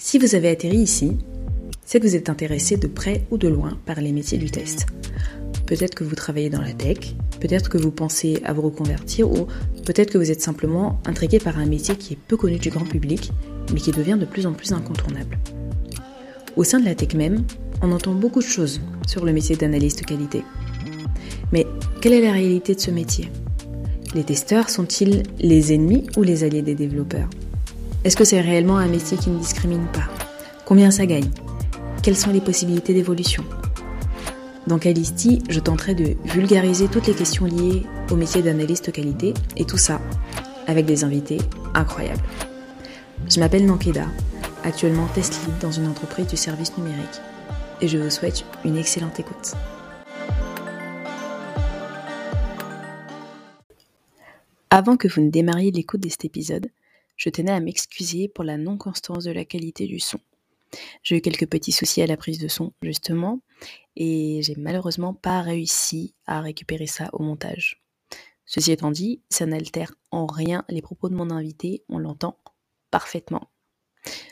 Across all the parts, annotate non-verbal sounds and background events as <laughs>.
Si vous avez atterri ici, c'est que vous êtes intéressé de près ou de loin par les métiers du test. Peut-être que vous travaillez dans la tech, peut-être que vous pensez à vous reconvertir ou peut-être que vous êtes simplement intrigué par un métier qui est peu connu du grand public mais qui devient de plus en plus incontournable. Au sein de la tech même, on entend beaucoup de choses sur le métier d'analyste qualité. Mais quelle est la réalité de ce métier? Les testeurs sont-ils les ennemis ou les alliés des développeurs? Est-ce que c'est réellement un métier qui ne discrimine pas? Combien ça gagne? Quelles sont les possibilités d'évolution? Dans Calisti, je tenterai de vulgariser toutes les questions liées au métier d'analyste qualité et tout ça avec des invités incroyables. Je m'appelle Nankeda, actuellement test lead dans une entreprise du service numérique et je vous souhaite une excellente écoute. Avant que vous ne démarriez l'écoute de cet épisode, je tenais à m'excuser pour la non-constance de la qualité du son. J'ai eu quelques petits soucis à la prise de son, justement, et j'ai malheureusement pas réussi à récupérer ça au montage. Ceci étant dit, ça n'altère en rien les propos de mon invité, on l'entend parfaitement.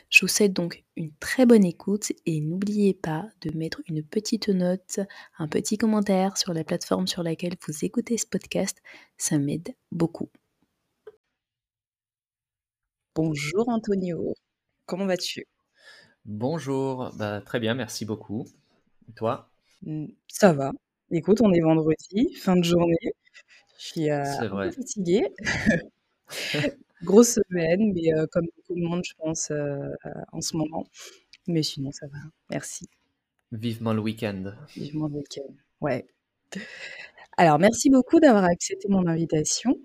Je vous souhaite donc une très bonne écoute et n'oubliez pas de mettre une petite note, un petit commentaire sur la plateforme sur laquelle vous écoutez ce podcast. Ça m'aide beaucoup. Bonjour Antonio, comment vas-tu? Bonjour, bah, très bien, merci beaucoup. Et toi? Mmh, Ça va. Écoute, on est vendredi, fin de journée. Je suis euh, un peu fatiguée. <laughs> Grosse semaine, mais comme beaucoup de monde, je pense, en ce moment. Mais sinon, ça va. Merci. Vivement le week-end. Vivement le week-end, ouais. Alors, merci beaucoup d'avoir accepté mon invitation.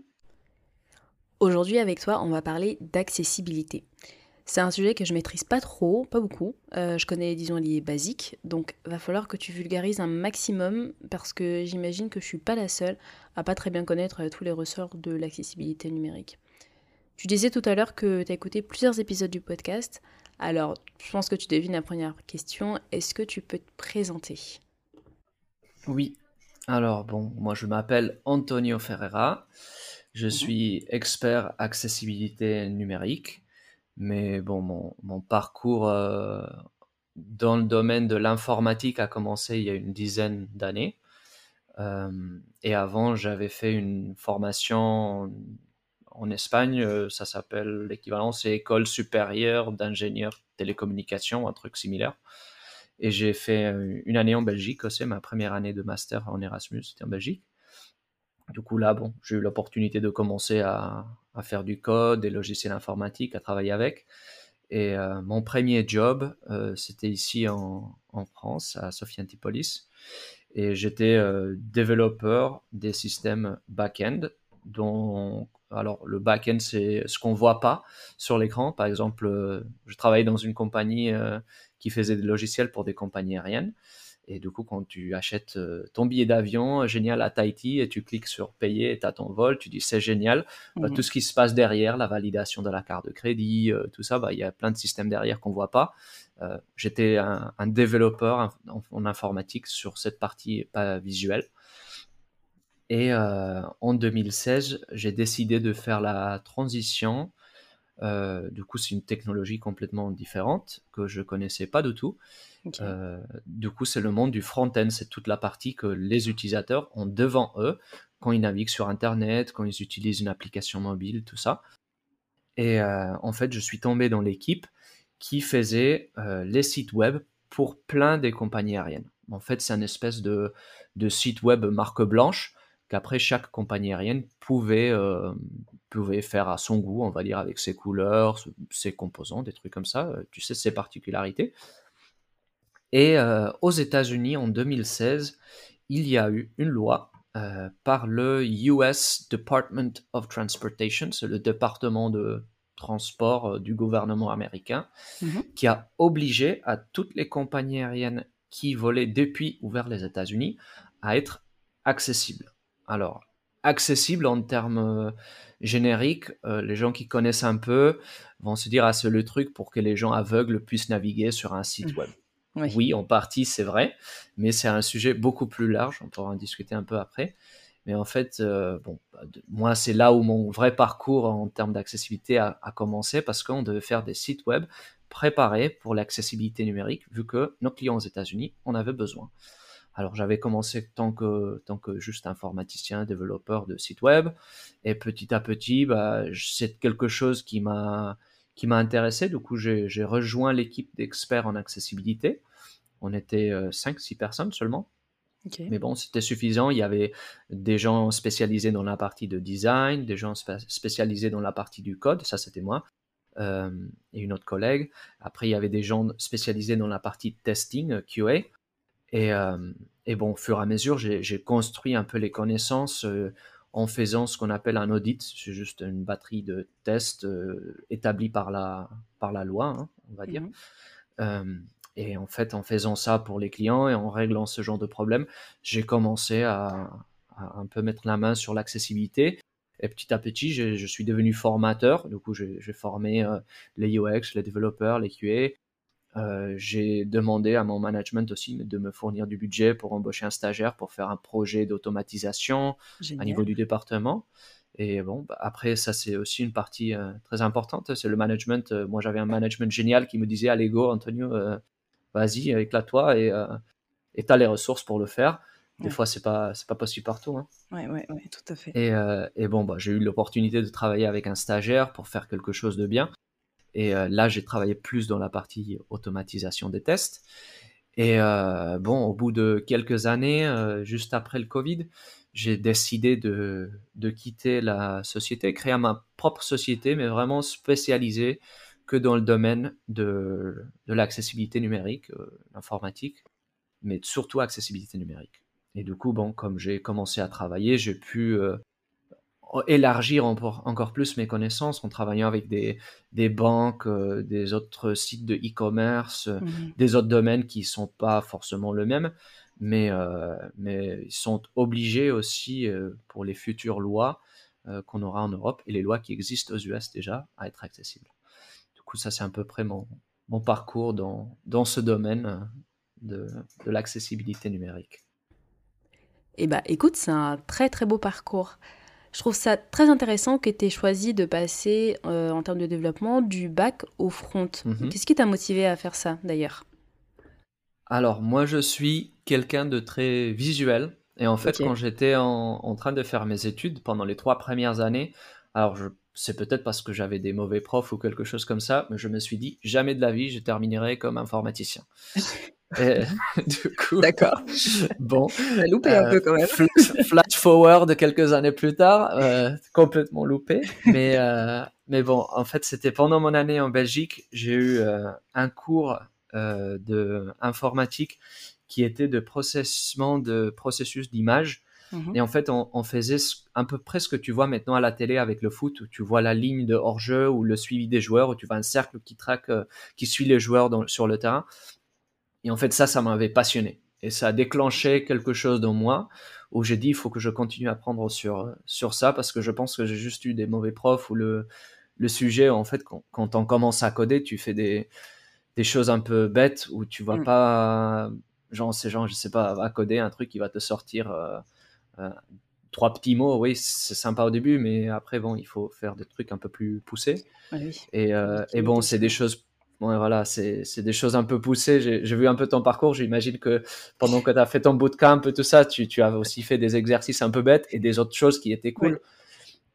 Aujourd'hui, avec toi, on va parler d'accessibilité. C'est un sujet que je maîtrise pas trop, pas beaucoup. je connais, disons, les basiques. Donc, va falloir que tu vulgarises un maximum parce que j'imagine que je suis pas la seule à pas très bien connaître tous les ressorts de l'accessibilité numérique. Tu disais tout à l'heure que tu as écouté plusieurs épisodes du podcast. Alors, je pense que tu devines la première question. Est-ce que tu peux te présenter? Oui. Alors, bon, moi je m'appelle Antonio Ferreira. Je mhm. suis expert accessibilité numérique. Mais bon, mon, parcours euh, dans le domaine de l'informatique a commencé il y a une dizaine d'années. Euh, et avant, j'avais fait une formation en Espagne, euh, ça s'appelle l'équivalent, c'est École supérieure d'ingénieurs télécommunications, un truc similaire. Et j'ai fait une année en Belgique aussi, ma première année de master en Erasmus, c'était en Belgique. Du coup, là, bon, j'ai eu l'opportunité de commencer à, faire du code, des logiciels informatiques, à travailler avec. Et euh, mon premier job, c'était ici en, France, à Sophie Antipolis. Et j'étais développeur des systèmes back-end, alors, le back-end, c'est ce qu'on voit pas sur l'écran. Par exemple, euh, je travaillais dans une compagnie euh, qui faisait des logiciels pour des compagnies aériennes. Et du coup, quand tu achètes euh, ton billet d'avion, génial, à Tahiti, et tu cliques sur payer tu as ton vol, tu dis c'est génial. Bah, mhm. tout ce qui se passe derrière, la validation de la carte de crédit, tout ça, bah, il y a plein de systèmes derrière qu'on voit pas. J'étais un, développeur en, informatique sur cette partie pas visuelle. Et euh, en 2016, j'ai décidé de faire la transition. Euh, du coup, c'est une technologie complètement différente que je connaissais pas du tout. Euh, du coup, c'est le monde du front-end. C'est toute la partie que les utilisateurs ont devant eux quand ils naviguent sur Internet, quand ils utilisent une application mobile, tout ça. Et en fait, je suis tombé dans l'équipe qui faisait les sites web pour plein des compagnies aériennes. En fait, c'est une espèce de, de site web marque blanche qu'après chaque compagnie aérienne pouvait, euh, pouvait faire à son goût, on va dire, avec ses couleurs, ses composants, des trucs comme ça, euh, tu sais, ses particularités. Et euh, aux États-Unis, en 2016, il y a eu une loi par le US Department of Transportation, c'est le département de transport du gouvernement américain, mm-hmm. qui a obligé à toutes les compagnies aériennes qui volaient depuis ou vers les États-Unis à être accessibles. Alors, accessible en termes euh, génériques, euh, les gens qui connaissent un peu vont se dire ah c'est le truc pour que les gens aveugles puissent naviguer sur un site mmh. web. Oui. en partie c'est vrai, mais c'est un sujet beaucoup plus large, on pourra en discuter un peu après. Mais en fait, euh, bon, bah, moi, c'est là où mon vrai parcours en termes d'accessibilité a, commencé parce qu'on devait faire des sites web préparés pour l'accessibilité numérique, vu que nos clients aux États-Unis en avaient besoin. Alors j'avais commencé tant que, tant que juste informaticien, développeur de sites web, et petit à petit, bah, c'est quelque chose qui m'a qui m'a intéressé. Du coup, j'ai rejoint l'équipe d'experts en accessibilité. On était 5-6 euh, personnes seulement. Mais bon, c'était suffisant. Il y avait des gens spécialisés dans la partie de design, des gens spécialisés dans la partie du code, ça c'était moi, euh, et une autre collègue. Après, il y avait des gens spécialisés dans la partie testing, euh, QA. Et, euh, et bon, au fur et à mesure, j'ai construit un peu les connaissances en faisant ce qu'on appelle un audit. C'est juste une batterie de tests établie par la, par la loi, hein, on va dire. Mmh et en fait, en faisant ça pour les clients et en réglant ce genre de problème, j'ai commencé à, un peu mettre la main sur l'accessibilité. Et petit à petit, je suis devenu formateur. Du coup, j'ai formé euh, les UX, les développeurs, les QA. Euh, j'ai demandé à mon management aussi de me fournir du budget pour embaucher un stagiaire pour faire un projet d'automatisation à niveau du département. Et bon, bah, après, ça, c'est aussi une partie euh, très importante. C'est le management. moi, j'avais un management génial qui me disait Allez, go, Antonio, vas-y, éclate-toi et euh, tu as les ressources pour le faire. Des fois, c'est pas c'est pas possible partout. Hein. Ouais, ouais, ouais, tout à fait. Et, euh, et bon, bah, j'ai eu l'opportunité de travailler avec un stagiaire pour faire quelque chose de bien. Et euh, là, j'ai travaillé plus dans la partie automatisation des tests. Et euh, bon, au bout de quelques années, juste après le Covid, j'ai décidé de, de quitter la société, créer ma propre société, mais vraiment spécialisée que dans le domaine de, de l'accessibilité numérique, euh, l'informatique, mais surtout accessibilité numérique. Et du coup, bon, comme j'ai commencé à travailler, j'ai pu euh, élargir encore, plus mes connaissances en travaillant avec des, des banques, euh, des autres sites de e-commerce, mmh des autres domaines qui ne sont pas forcément le même, mais, mais ils sont obligés aussi pour les futures lois qu'on aura en Europe et les lois qui existent aux US déjà à être accessibles ça, c'est à peu près mon, mon parcours dans, dans, ce domaine euh, de, de l'accessibilité numérique. Eh bien, écoute, c'est un très très beau parcours. Je trouve ça très intéressant que tu aies choisi de passer, euh, en termes de développement, du bac au front. Mhm. Qu'est-ce qui t'a motivé à faire ça, d'ailleurs? Alors, moi, je suis quelqu'un de très visuel. Et en fait, quand j'étais en, en, train de faire mes études, pendant les trois premières années, alors c'est peut-être parce que j'avais des mauvais profs ou quelque chose comme ça, mais je me suis dit jamais de la vie je terminerai comme informaticien. <laughs> <laughs> du coup, d'accord. Bon, loupé un peu quand même. flash forward quelques années plus tard, euh, complètement loupé. Mais euh, mais bon, en fait, c'était pendant mon année en Belgique, j'ai eu euh, un cours de informatique qui était de processement de processus d'image Mmh et en fait, on, faisait un peu près ce que tu vois maintenant à la télé avec le foot, où tu vois la ligne de hors-jeu ou le suivi des joueurs, où tu vois un cercle qui traque, euh, qui suit les joueurs sur le terrain. Et en fait, ça, ça m'avait passionné. Et ça a déclenché quelque chose dans moi où j'ai dit, il faut que je continue à apprendre sur, sur ça parce que je pense que j'ai juste eu des mauvais profs ou le, le sujet, en fait, quand, quand on commence à coder, tu fais des, des choses un peu bêtes où tu vois mmh. pas, genre, ces gens, je sais pas, à coder un truc qui va te sortir euh, euh, trois petits mots, oui, c'est sympa au début, mais après, bon, il faut faire des trucs un peu plus poussés. Et, euh, et, bon, c'est des choses voilà, c'est des choses un peu poussées. J'ai vu un peu ton parcours. J'imagine que pendant que tu as fait ton bootcamp et tout ça, tu, tu, as aussi fait des exercices un peu bêtes et des autres choses qui étaient cool.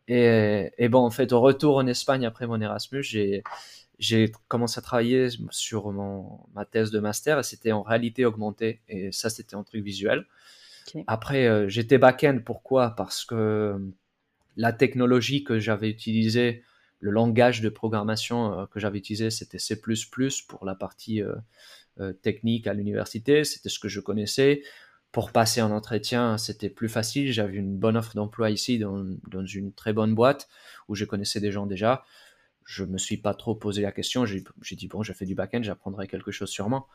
Et, et, bon, en fait, au retour en Espagne après mon Erasmus, j'ai commencé à travailler sur mon, ma thèse de master et c'était en réalité augmentée. Et ça, c'était un truc visuel. Après, euh, j'étais back-end. Pourquoi? Parce que la technologie que j'avais utilisée, le langage de programmation euh, que j'avais utilisé, c'était C++ pour la partie technique à l'université. C'était ce que je connaissais. Pour passer un entretien, c'était plus facile. J'avais une bonne offre d'emploi ici dans, une très bonne boîte où je connaissais des gens déjà. Je me suis pas trop posé la question. J'ai dit bon, j'ai fait du back-end, j'apprendrai quelque chose sûrement.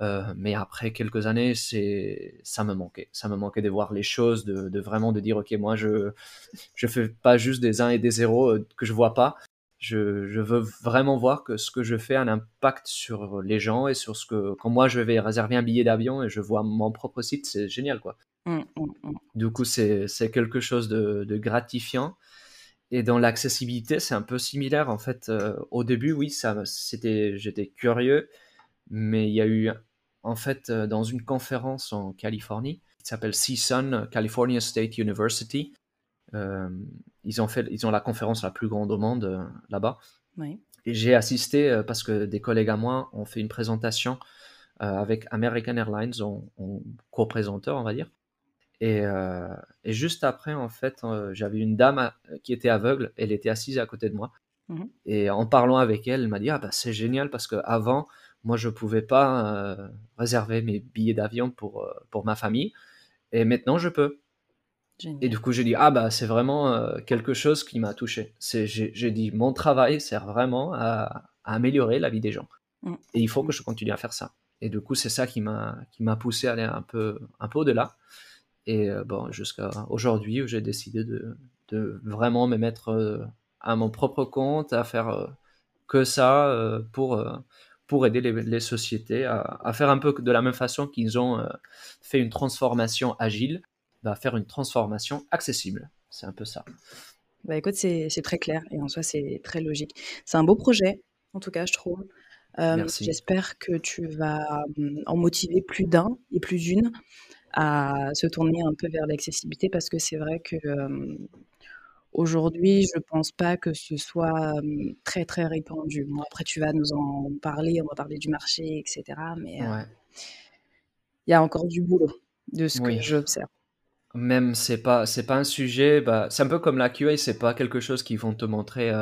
Euh, mais après quelques années, c'est ça me manquait. Ça me manquait de voir les choses, de, de vraiment de dire ok, moi je je fais pas juste des 1 et des 0 euh, que je vois pas. Je, je, veux vraiment voir que ce que je fais a un impact sur les gens et sur ce que quand moi je vais réserver un billet d'avion et je vois mon propre site, c'est génial quoi. Mmh, mmh, mmh. Du coup, c'est quelque chose de, de, gratifiant. Et dans l'accessibilité, c'est un peu similaire. En fait, euh, au début, oui, ça, c'était, j'étais curieux, mais il y a eu, en fait, euh, dans une conférence en Californie, qui s'appelle CSUN, California State University, euh, ils, ont fait, ils ont la conférence la plus grande au monde là-bas. Oui. Et j'ai assisté parce que des collègues à moi ont fait une présentation avec American Airlines en, en co-présenteur, on va dire. Et, euh, et, juste après, en fait, euh, j'avais une dame qui était aveugle. Elle était assise à côté de moi. Mhm. Et en parlant avec elle, elle m'a dit Ah, bah, c'est génial parce qu'avant, moi, je ne pouvais pas euh, réserver mes billets d'avion pour, pour ma famille. Et maintenant, je peux. Et du coup, j'ai dit Ah, bah, c'est vraiment quelque chose qui m'a touché. J'ai dit Mon travail sert vraiment à, à, améliorer la vie des gens. Mm. Et il faut que je continue à faire ça. Et du coup, c'est ça qui m'a poussé à aller un peu, un peu au-delà. Et euh, bon, jusqu'à aujourd'hui où j'ai décidé de, de, vraiment me mettre euh, à mon propre compte, à faire euh, que ça pour, pour aider les, sociétés à, à, faire un peu de la même façon qu'ils ont fait une transformation agile, à bah, faire une transformation accessible. C'est un peu ça. Bah écoute, c'est très clair et en soi, c'est très logique. C'est un beau projet, en tout cas, je trouve. J'espère que tu vas hum, en motiver plus d'un et plus d'une à se tourner un peu vers l'accessibilité parce que c'est vrai que aujourd'hui, je pense pas que ce soit très très répandu. Bon, après, tu vas nous en parler, on va parler du marché, etc. Mais il y a encore du boulot de ce que j'observe. Même c'est pas c'est pas un sujet, bah, c'est un peu comme la QA, c'est pas quelque chose qu'ils vont te montrer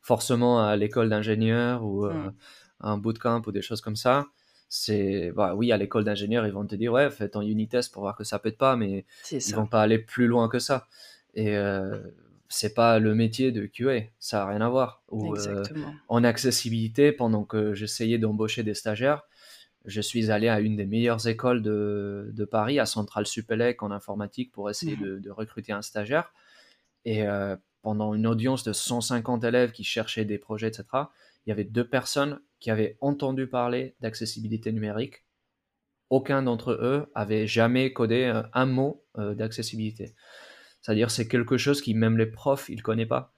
forcément à l'école d'ingénieur ou mmh. un bootcamp ou des choses comme ça c'est bah, oui à l'école d'ingénieur ils vont te dire ouais fais ton unit test pour voir que ça pète pas mais ils vont pas aller plus loin que ça et euh, c'est pas le métier de QA ça a rien à voir Ou, euh, en accessibilité pendant que j'essayais d'embaucher des stagiaires je suis allé à une des meilleures écoles de, de Paris à Centrale Supélec en informatique pour essayer mmh. de, de, recruter un stagiaire et euh, pendant une audience de 150 élèves qui cherchaient des projets etc il y avait deux personnes qui avaient entendu parler d'accessibilité numérique. Aucun d'entre eux avait jamais codé un mot euh, d'accessibilité. C'est-à-dire c'est quelque chose qui même les profs ils connaissent pas.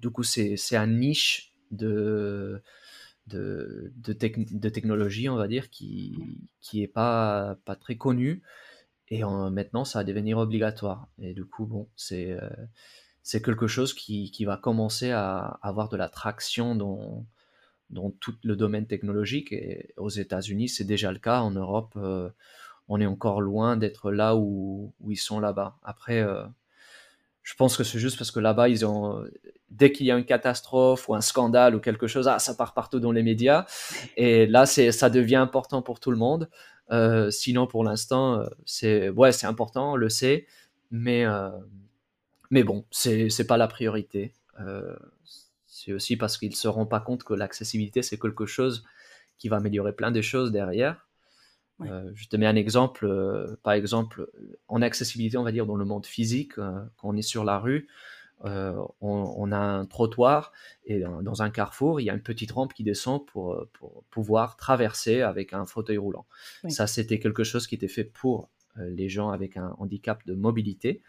Du coup c'est un niche de de, de, technologie on va dire qui qui est pas pas très connu et maintenant ça va devenir obligatoire et du coup bon c'est euh, c'est quelque chose qui, qui, va commencer à avoir de la traction dans, dans tout le domaine technologique. Et aux États-Unis, c'est déjà le cas. En Europe, euh, on est encore loin d'être là où, ils sont là-bas. Après, euh, je pense que c'est juste parce que là-bas, ils ont, dès qu'il y a une catastrophe ou un scandale ou quelque chose, ah, ça part partout dans les médias. Et là, c'est, ça devient important pour tout le monde. Euh, sinon, pour l'instant, c'est, ouais, c'est important, on le sait, mais mais bon, c'est n'est pas la priorité. Euh, c'est aussi parce qu'ils se rendent pas compte que l'accessibilité, c'est quelque chose qui va améliorer plein de choses derrière. Euh, je te mets un exemple. Euh, par exemple, en accessibilité, on va dire dans le monde physique, quand on est sur la rue, on, a un trottoir et dans, un carrefour, il y a une petite rampe qui descend pour, pour pouvoir traverser avec un fauteuil roulant. Ça, c'était quelque chose qui était fait pour les gens avec un handicap de mobilité.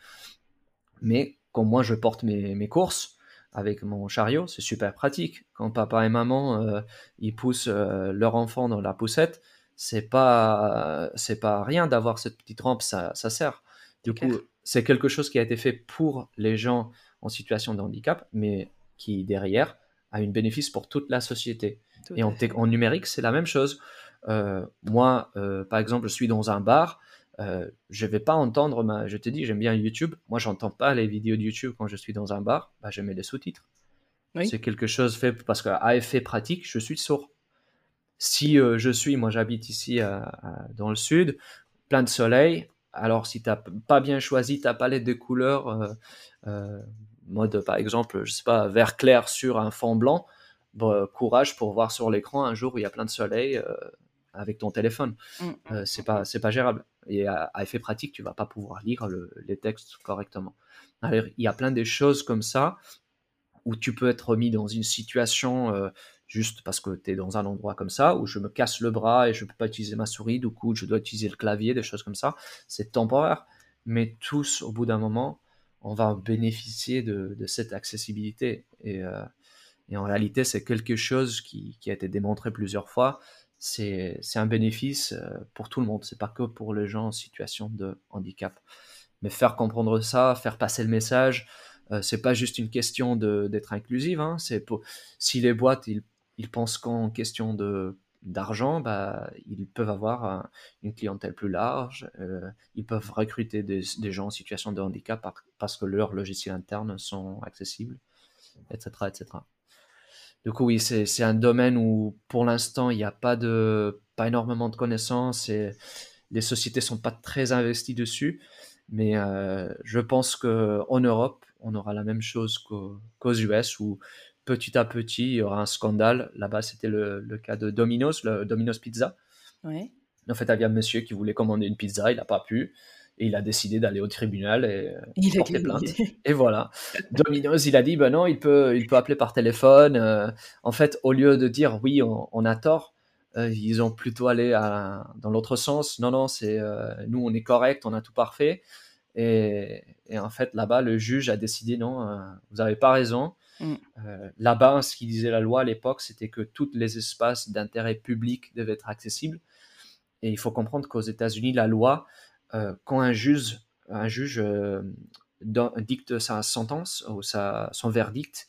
Mais quand moi je porte mes, courses avec mon chariot, c'est super pratique. Quand papa et maman euh, ils poussent euh, leur enfant dans la poussette, c'est pas c'est pas rien d'avoir cette petite rampe, ça, ça sert. Du coup, c'est quelque chose qui a été fait pour les gens en situation de handicap, mais qui derrière a une bénéfice pour toute la société. et en, en, numérique, c'est la même chose. Euh, moi, par exemple, je suis dans un bar, euh, je vais pas entendre ma. Je te dis, j'aime bien YouTube. Moi, j'entends pas les vidéos de YouTube quand je suis dans un bar. Bah, je mets les sous-titres. C'est quelque chose fait parce qu'à effet pratique, je suis sourd. Si euh, je suis, moi, j'habite ici dans le sud, plein de soleil. Alors, si tu n'as pas bien choisi ta palette de couleurs, euh, mode par exemple, je sais pas, vert clair sur un fond blanc, courage pour voir sur l'écran un jour où il y a plein de soleil avec ton téléphone. Mm, mm, euh, c'est pas c'est pas gérable. Et à, effet pratique, tu vas pas pouvoir lire les textes correctement. Alors, il y a plein de choses comme ça où tu peux être mis dans une situation, euh, juste parce que tu es dans un endroit comme ça, où je me casse le bras et je peux pas utiliser ma souris, du coup je dois utiliser le clavier, des choses comme ça, c'est temporaire. Mais tous, au bout d'un moment, on va bénéficier de, cette accessibilité. Euh, et, en réalité, c'est quelque chose qui, a été démontré plusieurs fois. C'est un bénéfice euh, pour tout le monde, c'est pas que pour les gens en situation de handicap. Mais faire comprendre ça, faire passer le message, euh, c'est pas juste une question d'être inclusive. Hein, c'est si les boîtes ils, ils pensent qu'en question de d'argent, bah, ils peuvent avoir une clientèle plus large, euh, ils peuvent recruter des, gens en situation de handicap parce que leurs logiciels internes sont accessibles, etc. etc. Du coup, oui, c'est un domaine où pour l'instant, il n'y a pas, de, pas énormément de connaissances et les sociétés ne sont pas très investies dessus. Mais euh, je pense qu'en Europe, on aura la même chose qu'aux US où petit à petit, il y aura un scandale. Là-bas, c'était le, cas de Domino's, le Domino's Pizza. En fait, il y avait un monsieur qui voulait commander une pizza, il n'a pas pu. Et il a décidé d'aller au tribunal et il porter plainte. Et voilà. Domino's, il a dit, ben non, il peut, il peut appeler par téléphone. Euh, en fait, au lieu de dire, oui, on, a tort, euh, ils ont plutôt allé dans l'autre sens. Non, non, c'est euh, nous, on est correct, on a tout parfait. Et, et en fait, là-bas, le juge a décidé, non, vous n'avez pas raison. Mm. Euh, là-bas, ce qui disait la loi à l'époque, c'était que tous les espaces d'intérêt public devaient être accessibles. Et il faut comprendre qu'aux États-Unis, la loi, euh, quand un juge, un juge euh, dicte sa sentence ou sa, son verdict,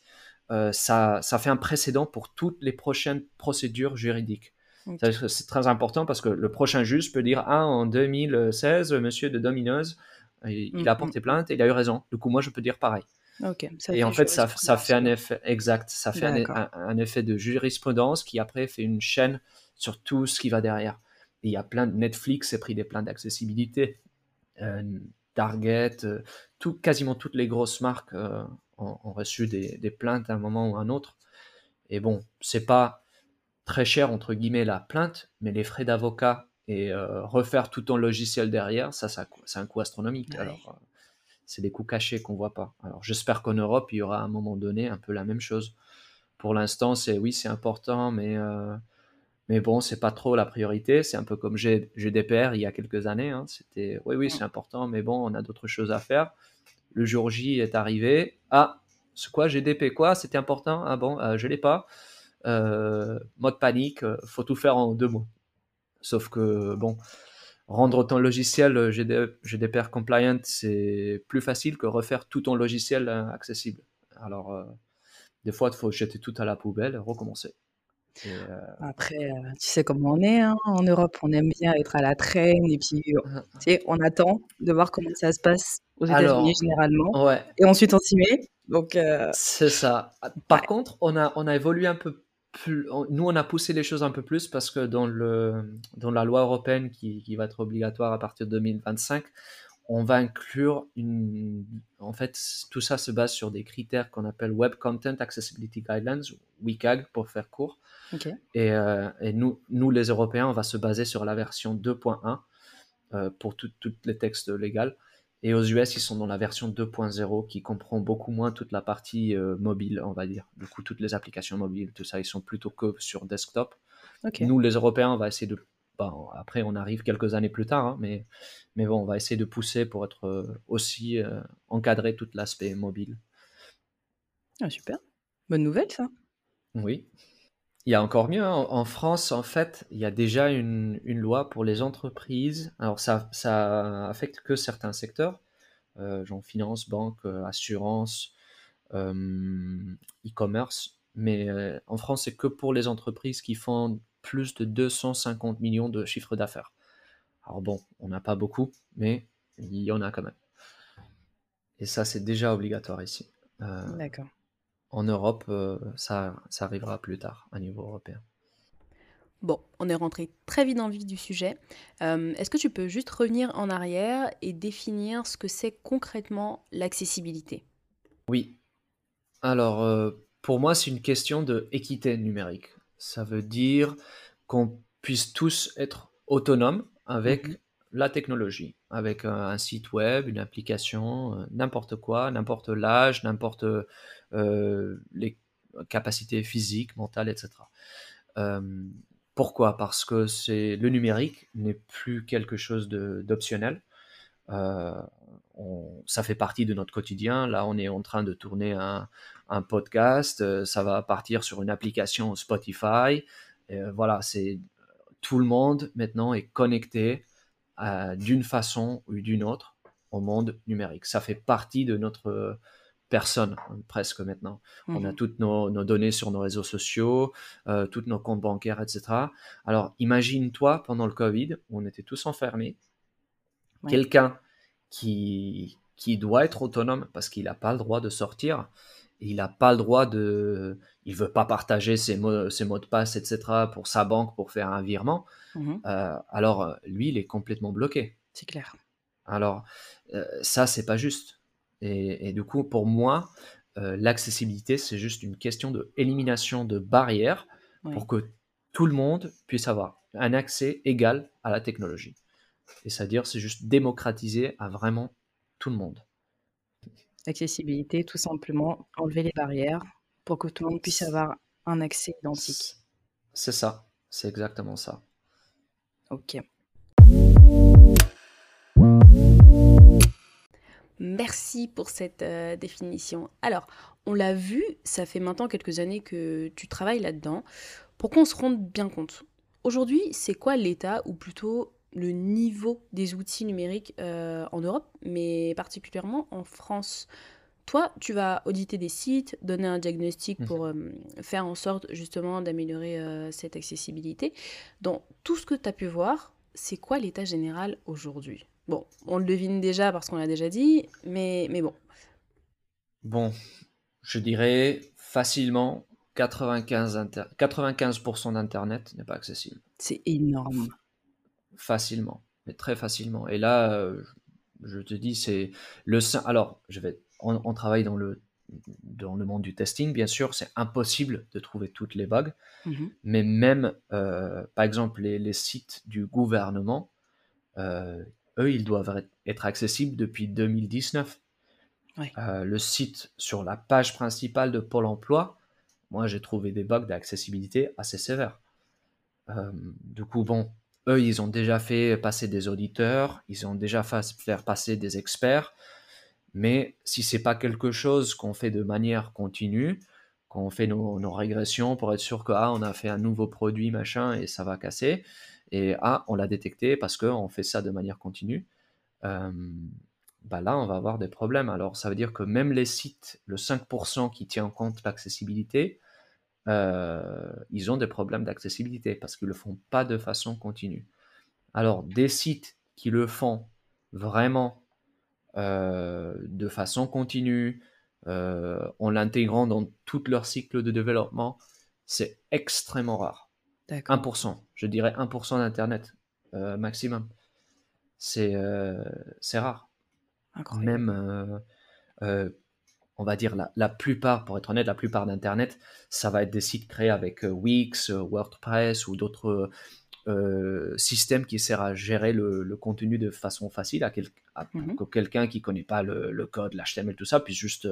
ça, ça, fait un précédent pour toutes les prochaines procédures juridiques. C'est très important parce que le prochain juge peut dire Ah, en 2016, monsieur de Domino's, il, il a mm, porté mm. plainte et il a eu raison. Du coup, moi, je peux dire pareil et en fait, ça, ça, fait un effet exact, ça fait un, effet de jurisprudence qui après fait une chaîne sur tout ce qui va derrière. Et il y a plein de Netflix a pris des plaintes d'accessibilité, euh, Target, euh, tout, quasiment toutes les grosses marques euh, ont, reçu des, des, plaintes à un moment ou à un autre. Et bon, c'est pas très cher entre guillemets la plainte, mais les frais d'avocat et refaire tout ton logiciel derrière, ça, ça c'est un coût astronomique. Alors, c'est des coûts cachés qu'on voit pas. Alors j'espère qu'en Europe, il y aura à un moment donné un peu la même chose. Pour l'instant, c'est oui, c'est important, mais euh, mais bon, c'est pas trop la priorité. C'est un peu comme GDPR il y a quelques années. Hein. C'était oui, oui, c'est important, mais bon, on a d'autres choses à faire. Le jour J est arrivé. Ah, c'est quoi GDP quoi? C'était important? Ah bon, euh, je l'ai pas. Euh, mode panique, faut tout faire en deux mots. Sauf que bon, rendre ton logiciel euh, GDPR compliant, c'est plus facile que refaire tout ton logiciel euh, accessible. Alors, euh, des fois, il faut jeter tout à la poubelle et recommencer. Après, tu sais comment on est hein, en Europe, on aime bien être à la traîne et puis tu sais, on attend de voir comment ça se passe aux États-Unis généralement. Ouais. Et ensuite on s'y met. Donc c'est ça. Par contre, on a on a évolué un peu nous, on a poussé les choses un peu plus parce que dans, le, dans la loi européenne qui, qui va être obligatoire à partir de 2025, on va inclure une. En fait, tout ça se base sur des critères qu'on appelle Web Content Accessibility Guidelines, WCAG pour faire court. Et, euh, et, nous, nous, les Européens, on va se baser sur la version 2.1 euh, pour tous les textes légaux. Et aux US, ils sont dans la version 2.0 qui comprend beaucoup moins toute la partie euh, mobile, on va dire. Du coup, toutes les applications mobiles, tout ça, ils sont plutôt que sur desktop. Nous, les Européens, on va essayer de. après, on arrive quelques années plus tard, hein, mais, mais bon, on va essayer de pousser pour être euh, aussi euh, encadré tout l'aspect mobile. Ah, super. Bonne nouvelle, ça. Oui. Il y a encore mieux. Hein. En France, en fait, il y a déjà une, loi pour les entreprises. Alors, ça, ça affecte que certains secteurs, euh, genre finance, banque, euh, assurance, euh, e-commerce. Mais en France, c'est que pour les entreprises qui font plus de 250 millions de chiffre d'affaires. Alors bon, on n'a pas beaucoup, mais il y en a quand même. Et ça, c'est déjà obligatoire ici. D'accord. En Europe, euh, ça, ça arrivera plus tard à niveau européen. Bon, on est rentré très vite dans le vif du sujet. Euh, est-ce que tu peux juste revenir en arrière et définir ce que c'est concrètement l'accessibilité? Oui. Alors, euh, pour moi, c'est une question de équité numérique. Ça veut dire qu'on puisse tous être autonomes avec mhm la technologie, avec un, site web, une application, euh, n'importe quoi, n'importe l'âge, n'importe les, capacité physique, mentale, etc. pourquoi? Parce que c'est le numérique n'est plus quelque chose d'optionnel. ça fait partie de notre quotidien. Là, on est en train de tourner un, un podcast. ça va partir sur une application Spotify. voilà, c'est tout le monde maintenant est connecté d'une façon ou d'une autre au monde numérique. Ça fait partie de notre personne presque maintenant. On a mhm. toutes nos, données sur nos réseaux sociaux, euh, tous nos comptes bancaires, etc. Alors imagine-toi pendant le Covid, on était tous enfermés, quelqu'un qui, qui doit être autonome parce qu'il n'a pas le droit de sortir, il n'a pas le droit de... Il veut pas partager ses mots, ses mots de passe, etc. pour sa banque, pour faire un virement. Mhm. Euh, alors, lui, il est complètement bloqué. C'est clair. Alors, euh, ça, c'est pas juste. Et, du coup, pour moi, euh, l'accessibilité, c'est juste une question de élimination de barrières pour que tout le monde puisse avoir un accès égal à la technologie. Et c'est-à-dire, c'est juste démocratiser à vraiment tout le monde. Accessibilité, tout simplement, enlever les barrières pour que tout le monde puisse avoir un accès identique. C'est ça, c'est exactement ça. Ok. Merci pour cette euh, définition. Alors, on l'a vu, ça fait maintenant quelques années que tu travailles là-dedans. Pour qu'on se rende bien compte, aujourd'hui, c'est quoi l'état, ou plutôt le niveau des outils numériques euh, en Europe, mais particulièrement en France? Toi, tu vas auditer des sites, donner un diagnostic mmh. pour euh, faire en sorte justement d'améliorer cette accessibilité. Donc, tout ce que tu as pu voir, c'est quoi l'état général aujourd'hui? Bon, on le devine déjà parce qu'on l'a déjà dit, mais, mais bon. Bon, je dirais facilement 95, 95% d'Internet n'est pas accessible. C'est énorme. Facilement, mais très facilement. Et là, euh, je te dis, c'est le... Alors, je vais... on, travaille dans le, dans le monde du testing, bien sûr, c'est impossible de trouver toutes les bugs, mhm. mais même, euh, par exemple, les, les, sites du gouvernement, euh, eux, ils doivent être accessibles depuis 2019. Euh, le site sur la page principale de Pôle Emploi, moi j'ai trouvé des bugs d'accessibilité assez sévères. Euh, du coup, bon, eux, ils ont déjà fait passer des auditeurs, ils ont déjà fait faire passer des experts, mais si c'est pas quelque chose qu'on fait de manière continue, qu'on fait nos, nos, régressions pour être sûr que ah, on a fait un nouveau produit machin et ça va casser, et ah, on l'a détecté parce qu'on fait ça de manière continue, euh, bah là, on va avoir des problèmes. Alors, ça veut dire que même les sites, le 5% qui tient en compte l'accessibilité, euh, ils ont des problèmes d'accessibilité parce qu'ils ne le font pas de façon continue. Alors, des sites qui le font vraiment euh, de façon continue, en l'intégrant dans tout leur cycle de développement, c'est extrêmement rare. 1%, je dirais 1% d'Internet euh, maximum. C'est euh, rare. Même, euh, on va dire, la, la, plupart, pour être honnête, la plupart d'Internet, ça va être des sites créés avec Wix, WordPress ou d'autres systèmes qui servent à gérer le, contenu de façon facile à, mmh que quelqu'un qui connaît pas le, le code, l'HTML, tout ça, puisse juste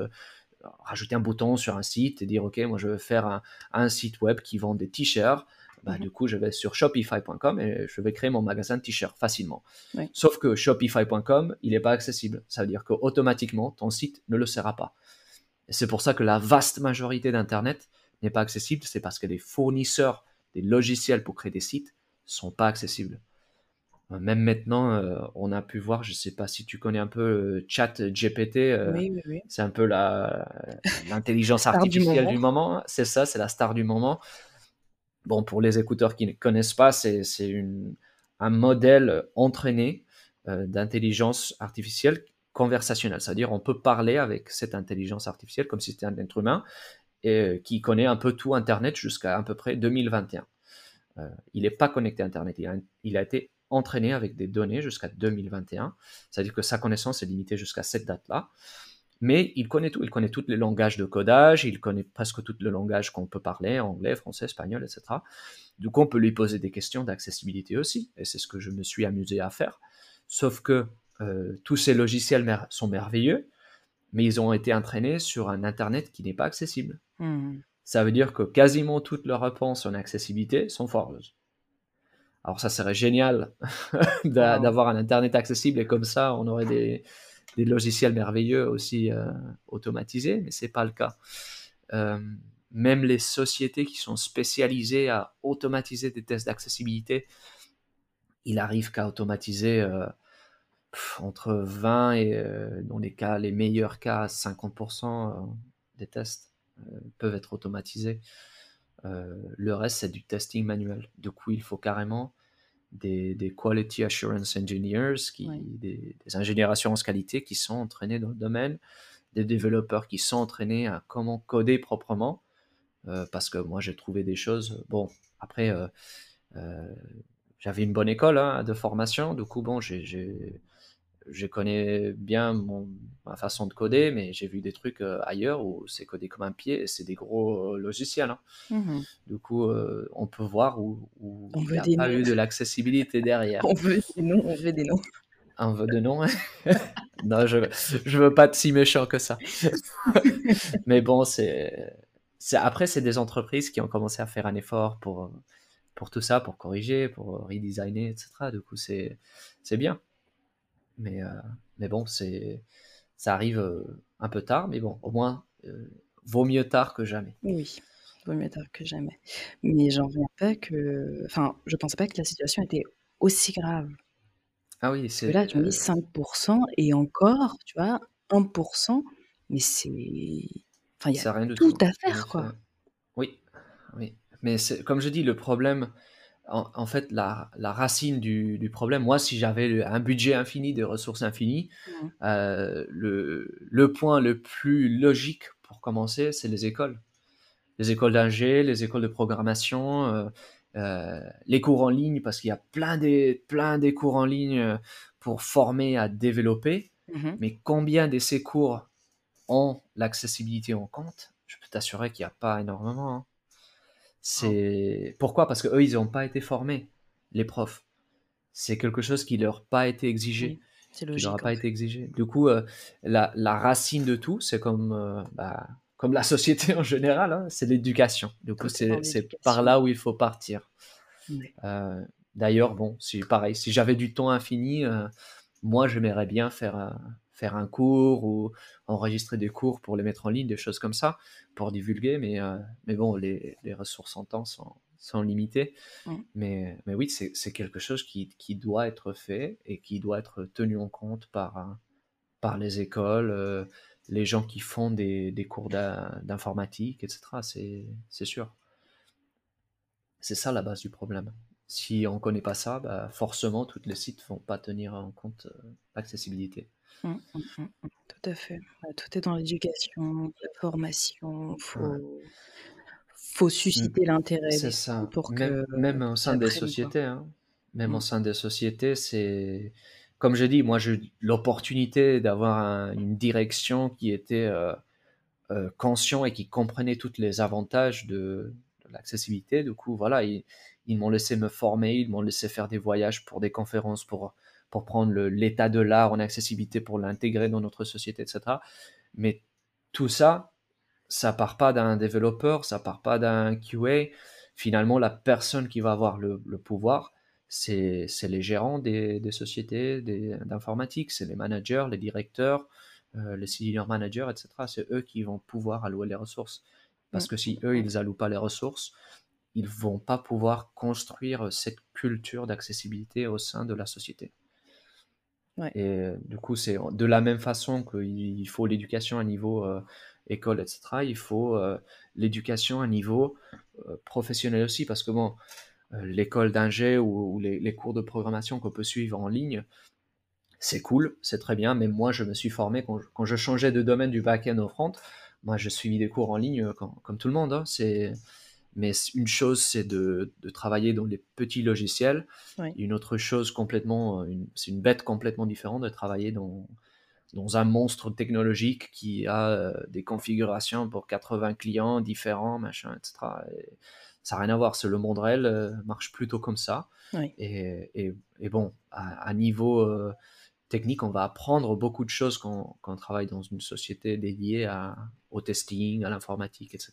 rajouter un bouton sur un site et dire ok moi je veux faire un, un site web qui vend des t-shirts bah, mhm. du coup, je vais sur shopify.com et je vais créer mon magasin de t-shirts facilement. Sauf que shopify.com, il n'est pas accessible. Ça veut dire qu'automatiquement, ton site ne le sera pas. C'est pour ça que la vaste majorité d'Internet n'est pas accessible. C'est parce que les fournisseurs des logiciels pour créer des sites sont pas accessibles. Euh, même maintenant, euh, on a pu voir, je ne sais pas si tu connais un peu euh, Chat GPT, c'est un peu l'intelligence <laughs> artificielle du moment. C'est ça, c'est la star du moment. Bon, pour les écouteurs qui ne connaissent pas, c'est un modèle entraîné euh, d'intelligence artificielle conversationnelle. C'est-à-dire, on peut parler avec cette intelligence artificielle comme si c'était un être humain et euh, qui connaît un peu tout Internet jusqu'à à peu près 2021. Euh, il n'est pas connecté à Internet. Il a, été entraîné avec des données jusqu'à 2021. C'est-à-dire que sa connaissance est limitée jusqu'à cette date-là mais il connaît tout. Il connaît tous les langages de codage, il connaît presque tous les langages qu'on peut parler, anglais, français, espagnol, etc. Du coup, on peut lui poser des questions d'accessibilité aussi, et c'est ce que je me suis amusé à faire. Sauf que euh, tous ces logiciels sont merveilleux, mais ils ont été entraînés sur un Internet qui n'est pas accessible. Hmm. ça veut dire que quasiment toutes leurs réponses en accessibilité sont foireuses. Alors ça serait génial <laughs> d'avoir un Internet accessible et comme ça, on aurait des, logiciels merveilleux aussi euh, automatisés, mais c'est pas le cas. Euh, même les sociétés qui sont spécialisées à automatiser des tests d'accessibilité, il arrive qu'à automatiser euh, entre 20 et, dans les cas, les meilleurs cas, 50% des tests peuvent être automatisés. Le reste, c'est du testing manuel. Du coup, il faut carrément des, des Quality Assurance Engineers, qui, des, ingénieurs assurance qualité qui sont entraînés dans le domaine, des développeurs qui sont entraînés à comment coder proprement. Euh, parce que moi, j'ai trouvé des choses. Bon, après, euh, j'avais une bonne école hein, de formation. Du coup, bon, j'ai je connais bien mon, ma façon de coder, mais j'ai vu des trucs euh, ailleurs où c'est codé comme un pied et c'est des gros euh, logiciels. Hein. Mmh du coup, euh, on peut voir où, il n'y a pas eu de l'accessibilité derrière. <laughs> on veut des noms, on veut des noms. On veut des noms. Hein. <laughs> non, je ne veux pas être si méchant que ça. <laughs> mais bon, c'est après, c'est des entreprises qui ont commencé à faire un effort pour, pour tout ça, pour corriger, pour redesigner, etc. Du coup, c'est bien. Mais, euh, mais bon, c'est, ça arrive euh, un peu tard, mais bon, au moins, euh, vaut mieux tard que jamais. Oui, vaut mieux tard que jamais. Mais j'en reviens pas que. Enfin, je pensais pas que la situation était aussi grave. Ah oui, c'est. Là, tu me dis 5% et encore, tu vois, 1%, mais c'est. Enfin, il y a rien de tout, à faire, quoi. Oui, oui. Mais comme je dis, le problème, en, fait, la, racine du, problème, moi, si j'avais un budget infini, des ressources infinies, euh, le, point le plus logique pour commencer, c'est les écoles. Les écoles d'ingé, les écoles de programmation, euh, euh, les cours en ligne, parce qu'il y a plein des, plein des cours en ligne pour former à développer. Mmh Mais combien de ces cours ont l'accessibilité en compte? Je peux t'assurer qu'il n'y a pas énormément. Hein. C'est pourquoi? Parce que eux, ils n'ont pas été formés, les profs. C'est quelque chose qui leur pas été exigé. logique. Qui leur a pas été exigé. Du coup, euh, la, la, racine de tout, c'est comme euh, bah, comme la <laughs> société en général, hein, c'est l'éducation. Du coup, c'est par là où il faut partir. Euh, d'ailleurs, bon, c'est pareil. Si j'avais du temps infini, moi, j'aimerais bien faire faire un cours ou enregistrer des cours pour les mettre en ligne, des choses comme ça, pour divulguer. Mais, euh, mais bon, les, les, ressources en temps sont, sont limitées. Mais, mais oui, c'est quelque chose qui, qui, doit être fait et qui doit être tenu en compte par, euh, par les écoles, euh, les gens qui font des, des cours d'informatique, etc. C'est sûr. C'est ça la base du problème. Si on ne connaît pas ça, bah forcément, tous les sites ne vont pas tenir en compte l'accessibilité. Mmh, mmh, mmh, tout à fait. tout est dans l'éducation, la formation. Faut, faut susciter l'intérêt C'est ça. pour Même, même au sein des sociétés, hein. Même au sein des sociétés, c'est comme je dis, moi, j'ai l'opportunité d'avoir une direction qui était euh, euh, conscient et qui comprenait tous les avantages de, l'accessibilité. Du coup, voilà, ils, ils m'ont laissé me former, ils m'ont laissé faire des voyages pour des conférences, pour pour prendre l'état de l'art en accessibilité, pour l'intégrer dans notre société, etc. Mais tout ça, ça part pas d'un développeur, ça part pas d'un QA. Finalement, la personne qui va avoir le, pouvoir, c'est les gérants des, sociétés d'informatique, c'est les managers, les directeurs, euh, les senior managers, etc. C'est eux qui vont pouvoir allouer les ressources. Parce que si eux, ils allouent pas les ressources, ils vont pas pouvoir construire cette culture d'accessibilité au sein de la société. Et euh, du coup, c'est de la même façon qu'il faut l'éducation à niveau euh, école, etc. Il faut euh, l'éducation à niveau professionnel aussi, parce que bon, l'école d'ingé ou, les, cours de programmation qu'on peut suivre en ligne, c'est cool, c'est très bien, mais moi, je me suis formé quand je, changeais de domaine du back-end au front. Moi, je suivi des cours en ligne comme tout le monde. Hein. c'est mais une chose, c'est de, travailler dans des petits logiciels. Une autre chose complètement, euh, c'est une bête complètement différente de travailler dans, dans un monstre technologique qui a euh, des configurations pour 80 clients différents, machin, etc. ça n'a rien à voir. C'est le monde réel euh, marche plutôt comme ça. Et, et, bon, à, niveau technique, on va apprendre beaucoup de choses quand, quand on travaille dans une société dédiée à, au testing, à l'informatique, etc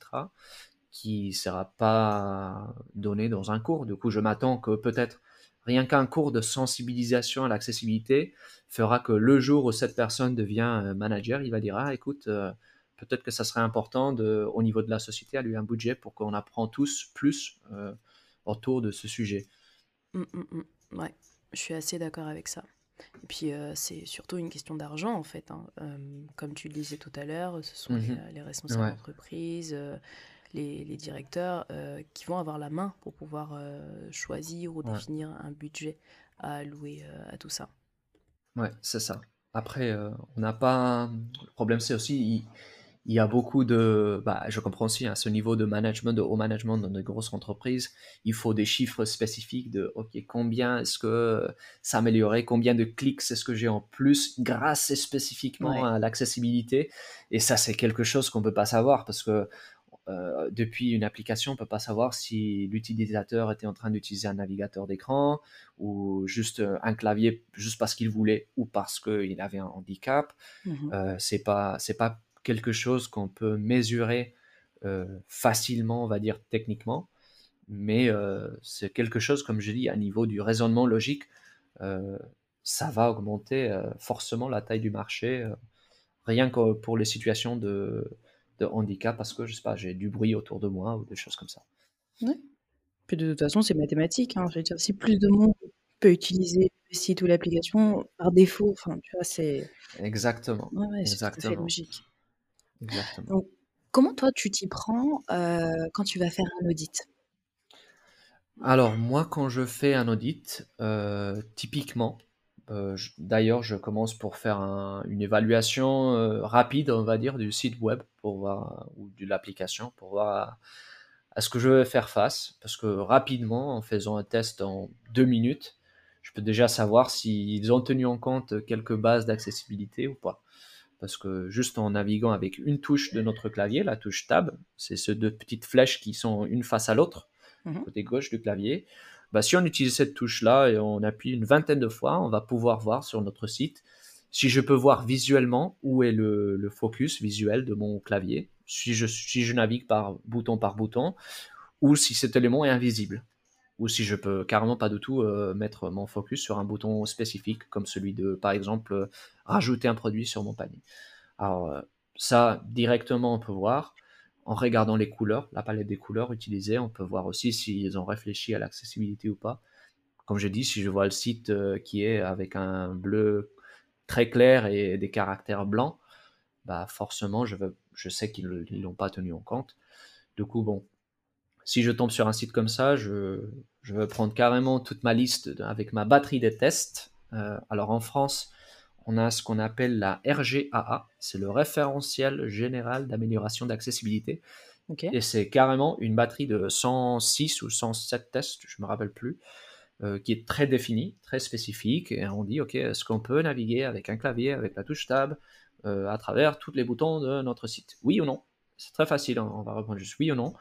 qui ne sera pas donné dans un cours. Du coup, je m'attends que peut-être rien qu'un cours de sensibilisation à l'accessibilité fera que le jour où cette personne devient euh, manager, il va dire ah écoute euh, peut-être que ça serait important de, au niveau de la société à lui un budget pour qu'on apprend tous plus euh, autour de ce sujet. Mmh, mmh, mmh. Ouais, je suis assez d'accord avec ça. Et puis c'est surtout une question d'argent en fait. Hein. comme tu le disais tout à l'heure, ce sont les, mmh responsables d'entreprise, les, directeurs qui vont avoir la main pour pouvoir choisir ou définir un budget à allouer à tout ça. Ouais, c'est ça. Après, on n'a pas. Le problème, c'est aussi il y a beaucoup de, bah, je comprends aussi, à hein, ce niveau de management, de haut management dans de grosses entreprises, il faut des chiffres spécifiques de, OK, combien est-ce que ça améliorait, combien de clics est-ce que j'ai en plus grâce spécifiquement à l'accessibilité. Et ça, c'est quelque chose qu'on ne peut pas savoir parce que euh, depuis une application, on ne peut pas savoir si l'utilisateur était en train d'utiliser un navigateur d'écran ou juste un clavier juste parce qu'il voulait ou parce qu'il avait un handicap. Mmh euh, c'est pas, c'est pas quelque chose qu'on peut mesurer euh, facilement, on va dire techniquement, mais euh, c'est quelque chose, comme je dis, à niveau du raisonnement logique, euh, ça va augmenter forcément la taille du marché, rien que pour les situations de, handicap, parce que je sais pas, j'ai du bruit autour de moi ou des choses comme ça. Puis de toute façon, c'est mathématique. Hein. Je veux dire, si plus de monde peut utiliser le site ou l'application par défaut, enfin, tu vois, c'est. Exactement. Ouais, Exactement. logique. Donc, comment toi tu t'y prends euh, quand tu vas faire un audit? Alors moi quand je fais un audit, euh, typiquement, euh, d'ailleurs je commence pour faire une évaluation rapide, on va dire, du site web pour voir, ou de l'application pour voir à, ce que je vais faire face. Parce que rapidement, en faisant un test en deux minutes, je peux déjà savoir s'ils ont tenu en compte quelques bases d'accessibilité ou pas parce que juste en naviguant avec une touche de notre clavier, la touche Tab, c'est ces deux petites flèches qui sont une face à l'autre, mhm. côté gauche du clavier. Bah, si on utilise cette touche-là et on appuie une vingtaine de fois, on va pouvoir voir sur notre site si je peux voir visuellement où est le, focus visuel de mon clavier, si je, navigue par bouton par bouton, ou si cet élément est invisible ou si je peux carrément pas du tout euh, mettre mon focus sur un bouton spécifique comme celui de par exemple euh, rajouter un produit sur mon panier. Alors euh, ça directement on peut voir en regardant les couleurs, la palette des couleurs utilisées, on peut voir aussi s'ils ont réfléchi à l'accessibilité ou pas. Comme je dis, si je vois le site qui est avec un bleu très clair et des caractères blancs, bah forcément je, sais qu'ils ne l'ont pas tenu en compte. Du coup, bon, si je tombe sur un site comme ça, je, vais prendre carrément toute ma liste avec ma batterie de tests. Euh, alors en France, on a ce qu'on appelle la RGAA, c'est le référentiel général d'amélioration d'accessibilité. Et c'est carrément une batterie de 106 ou 107 tests, je ne me rappelle plus, euh, qui est très définie, très spécifique. Et on dit, OK, est-ce qu'on peut naviguer avec un clavier, avec la touche Tab, euh, à travers tous les boutons de notre site? Oui ou non? C'est très facile, on va répondre juste oui ou non.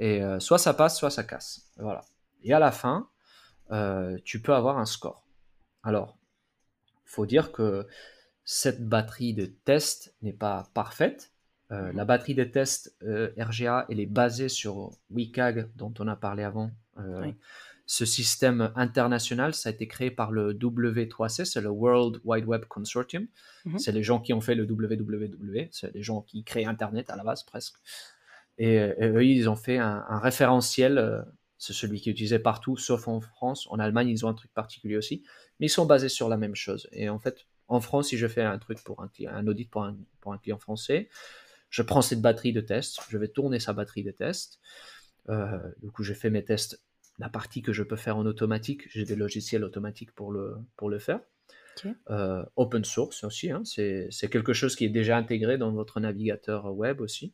Et euh, soit ça passe, soit ça casse. Voilà. Et à la fin, tu peux avoir un score. Alors, faut dire que cette batterie de tests n'est pas parfaite. Euh, mhm. la batterie de tests RGA, elle est basée sur WCAG, dont on a parlé avant. Ce système international, ça a été créé par le W3C, c'est le World Wide Web Consortium. Mhm. C'est les gens qui ont fait le WWW, c'est les gens qui créent Internet à la base presque. Et, eux, ils ont fait un, référentiel, euh, c'est celui qui est utilisé partout, sauf en France. En Allemagne, ils ont un truc particulier aussi, mais ils sont basés sur la même chose. Et en fait, en France, si je fais un truc pour un, client, un audit pour un, pour un client français, je prends cette batterie de tests, je vais tourner sa batterie de tests. Euh, du coup, j'ai fait mes tests, la partie que je peux faire en automatique, j'ai des logiciels automatiques pour le, pour le faire. Euh, open source aussi, hein, c'est quelque chose qui est déjà intégré dans votre navigateur web aussi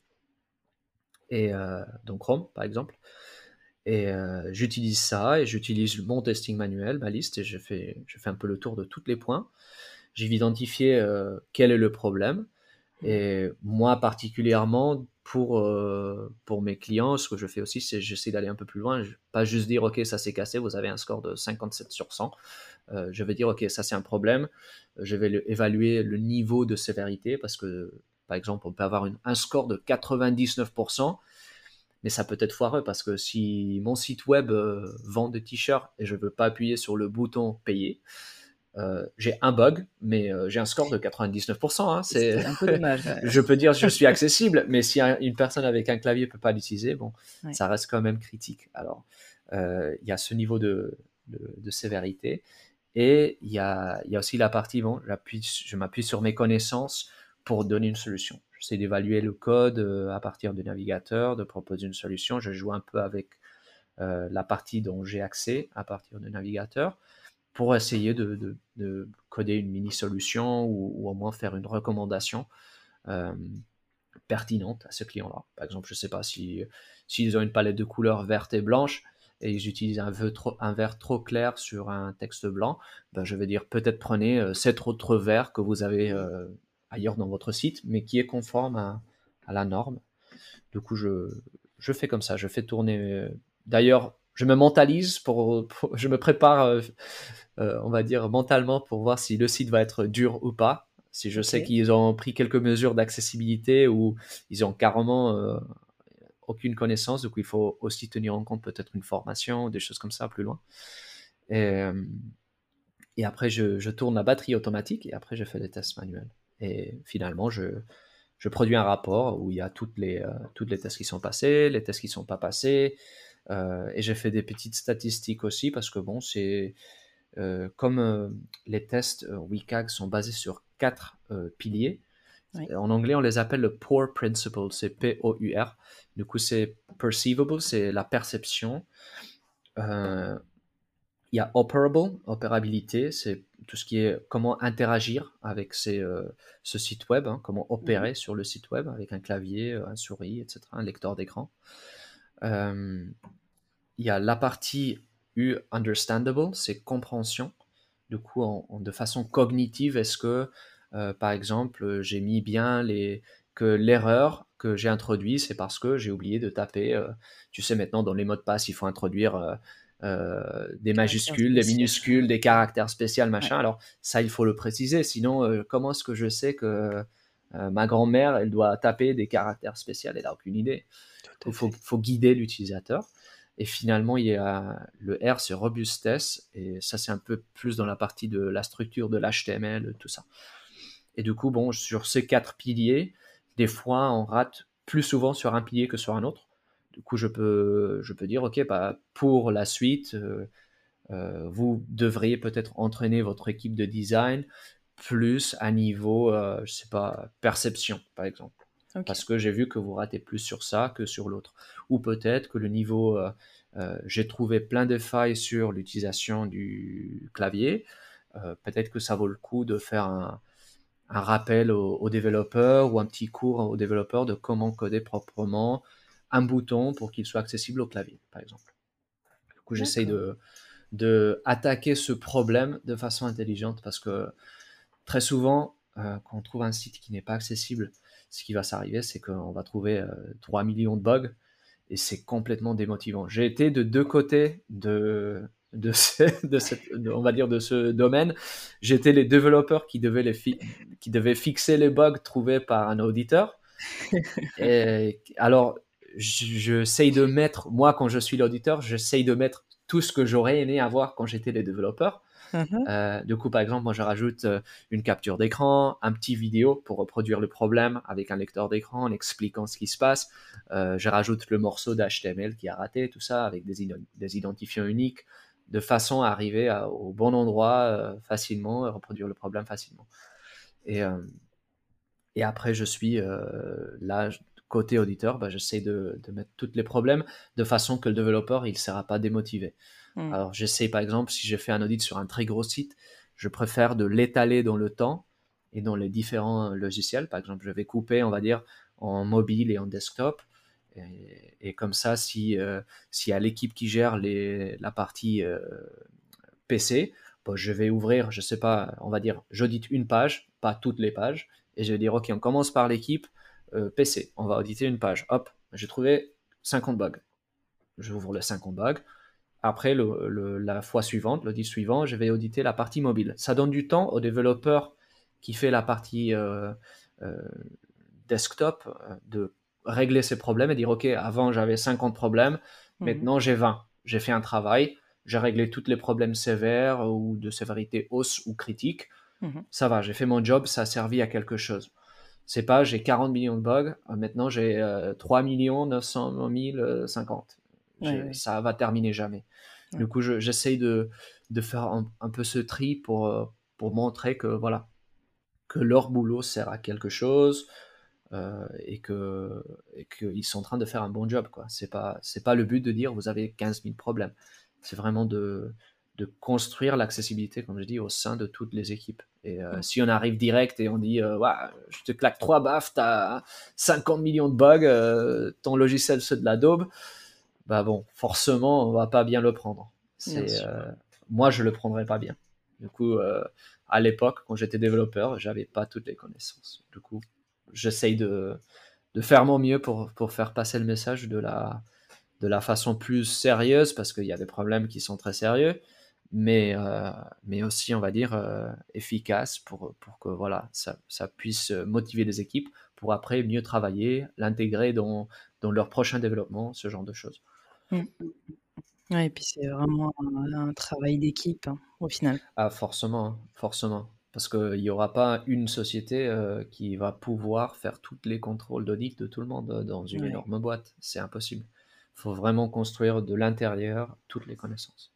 et euh, donc Chrome par exemple. Et euh, j'utilise ça et j'utilise mon testing manuel, ma liste, et je fais, je fais un peu le tour de tous les points. J'ai identifié euh, quel est le problème. Et moi particulièrement, pour, pour mes clients, ce que je fais aussi, c'est j'essaie d'aller un peu plus loin. Pas juste dire, OK, ça s'est cassé, vous avez un score de 57 sur 100. je vais dire, OK, ça c'est un problème. Je vais évaluer le niveau de sévérité parce que par exemple, on peut avoir un score de 99%, mais ça peut être foireux parce que si mon site web vend des t-shirts et je ne veux pas appuyer sur le bouton payer, euh, j'ai un bug, mais euh, j'ai un score de 99%. Hein, c'est un peu dommage. <laughs> je peux dire je suis accessible, mais si une personne avec un clavier peut pas l'utiliser, bon, ça reste quand même critique. Alors, euh, il y a ce niveau de, de, sévérité. Et il y a, y a, aussi la partie, bon, je m'appuie sur mes connaissances pour donner une solution. J'essaie d'évaluer le code à partir du navigateur, de proposer une solution. Je joue un peu avec la partie dont j'ai accès à partir du navigateur pour essayer de, coder une mini-solution ou, au moins faire une recommandation euh, pertinente à ce client-là. Par exemple, je ne sais pas si s'ils ont une palette de couleurs verte et blanche et ils utilisent un, vert trop, clair sur un texte blanc, ben je vais dire peut-être prenez euh, cet autre vert que vous avez euh, ailleurs dans votre site, mais qui est conforme à, la norme. Du coup, je, je fais comme ça, je fais tourner. D'ailleurs, je me mentalise pour, je me prépare euh, on va dire, mentalement pour voir si le site va être dur ou pas. Si je sais qu'ils ont pris quelques mesures d'accessibilité ou ils ont carrément euh, aucune connaissance, donc il faut aussi tenir en compte peut-être une formation ou des choses comme ça plus loin. Et, euh, après, je, tourne la batterie automatique et après, je fais des tests manuels. Et finalement, je, produis un rapport où il y a toutes les, toutes les tests qui sont passés, les tests qui ne sont pas passés. et j'ai fait des petites statistiques aussi parce que bon, c'est euh, comme euh, les tests euh, WCAG sont basés sur quatre piliers, en anglais on les appelle le POUR principle, c'est P-O-U-R. Du coup, c'est perceivable, c'est la perception. Il y a operable, opérabilité, c'est tout ce qui est comment interagir avec ce site web, hein, comment opérer sur le site web avec un clavier, un souris, etc., un lecteur d'écran. Il y a la partie U understandable, c'est compréhension. Du coup, de façon cognitive, est-ce que, euh, par exemple, j'ai mis bien les que l'erreur que j'ai introduite, c'est parce que j'ai oublié de taper. Euh, tu sais, maintenant dans les mots de passe, il faut introduire euh, des majuscules, des minuscules, des caractères spéciaux, machin. Alors ça, il faut le préciser. Sinon, comment est-ce que je sais que ma grand-mère, elle doit taper des caractères spéciaux? Elle n'a aucune idée. Il faut, faut, guider l'utilisateur. Et finalement, il y a le R, c'est robustesse, et ça, c'est un peu plus dans la partie de la structure de l'HTML, tout ça. Et du coup, bon, sur ces quatre piliers, des fois, on rate plus souvent sur un pilier que sur un autre. Du coup, je peux, je peux dire, OK, bah, pour la suite, euh, euh, vous devriez peut-être entraîner votre équipe de design plus à niveau, euh, je sais pas, perception, par exemple. Parce que j'ai vu que vous ratez plus sur ça que sur l'autre. Ou peut-être que le niveau, euh, j'ai trouvé plein de failles sur l'utilisation du clavier. Peut-être que ça vaut le coup de faire un, rappel aux, développeurs ou un petit cours aux développeurs de comment coder proprement un bouton pour qu'il soit accessible au clavier, par exemple. Du coup, j'essaye de, de attaquer ce problème de façon intelligente parce que très souvent, quand on trouve un site qui n'est pas accessible, ce qui va s'arriver, c'est qu'on va trouver 3 euh, millions de bugs et c'est complètement démotivant. J'ai été de deux côtés de, de, <laughs> de, cette, on va dire de ce domaine. J'étais les développeurs qui devaient, les qui devaient fixer les bugs trouvés par un auditeur. <laughs> et, alors, j'essaye de mettre, moi quand je suis l'auditeur, j'essaye de mettre tout ce que j'aurais aimé avoir quand j'étais les développeurs. Mhm. Euh, du coup, par exemple, moi, je rajoute euh, une capture d'écran, un petit vidéo pour reproduire le problème avec un lecteur d'écran en expliquant ce qui se passe. Euh, je rajoute le morceau d'HTML qui a raté, tout ça, avec des, des, identifiants uniques, de façon à arriver au bon endroit facilement et reproduire le problème facilement. Et, et après, je suis là, côté auditeur, bah, j'essaie de, de, mettre tous les problèmes de façon que le développeur, il ne sera pas démotivé. Hmm. Alors j'essaie par exemple, si j'ai fait un audit sur un très gros site, je préfère de l'étaler dans le temps et dans les différents logiciels. Par exemple, je vais couper, on va dire, en mobile et en desktop. Et, comme ça, si euh, s'il y a l'équipe qui gère les, la partie euh, PC, bon, je vais ouvrir, je sais pas, on va dire, j'audite une page, pas toutes les pages, et je vais dire, ok, on commence par l'équipe euh, PC, on va auditer une page. Hop, j'ai trouvé 50 bugs. J'ouvre les 50 bugs. Après, la fois suivante, l'audit suivant, je vais auditer la partie mobile. Ça donne du temps au développeur qui fait la partie euh, euh, desktop de régler ces problèmes et dire, OK, avant j'avais 50 problèmes, mhm. maintenant j'ai 20. J'ai fait un travail, j'ai réglé tous les problèmes sévères ou de sévérité hausse ou critique. Mhm. Ça va, j'ai fait mon job, ça a servi à quelque chose. C'est pas j'ai 40 millions de bugs, euh, maintenant j'ai 3 900 000 50. Ça va terminer jamais. Du coup, j'essaye de, de, faire un, peu ce tri pour, euh, pour montrer que voilà que leur boulot sert à quelque chose euh, et que qu'ils sont en train de faire un bon job. Ce n'est pas, pas le but de dire vous avez 15 000 problèmes. C'est vraiment de, de construire l'accessibilité, comme je dis, au sein de toutes les équipes. Et euh, si on arrive direct et on dit, euh, je te claque trois baffes, tu as 50 millions de bugs, euh, ton logiciel c'est de la daube, bah bon, forcément, on va pas bien le prendre. Moi, je le prendrais pas bien. Du coup, à l'époque, quand j'étais développeur, j'avais pas toutes les connaissances. Du coup, j'essaye de, de faire mon mieux pour, pour faire passer le message de la, de la façon plus sérieuse, parce qu'il y a des problèmes qui sont très sérieux, mais, euh, mais aussi, on va dire, euh, efficace pour, pour que voilà, ça, ça, puisse motiver les équipes pour après mieux travailler, l'intégrer dans, dans leur prochain développement, ce genre de choses. Mmh. et puis c'est vraiment un, travail d'équipe hein, au final. Ah, forcément, hein, forcément. Parce qu'il n'y aura pas une société euh, qui va pouvoir faire tous les contrôles d'audit de tout le monde dans une énorme boîte. C'est impossible. Il faut vraiment construire de l'intérieur toutes les connaissances.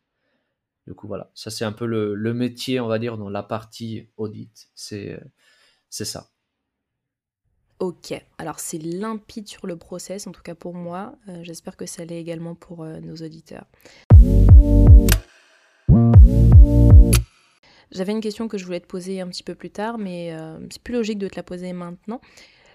Du coup, voilà, ça c'est un peu le, métier, on va dire, dans la partie audit. C'est ça. Ok, alors c'est limpide sur le process, en tout cas pour moi. Euh, j'espère que ça l'est également pour euh, nos auditeurs. J'avais une question que je voulais te poser un petit peu plus tard, mais euh, c'est plus logique de te la poser maintenant.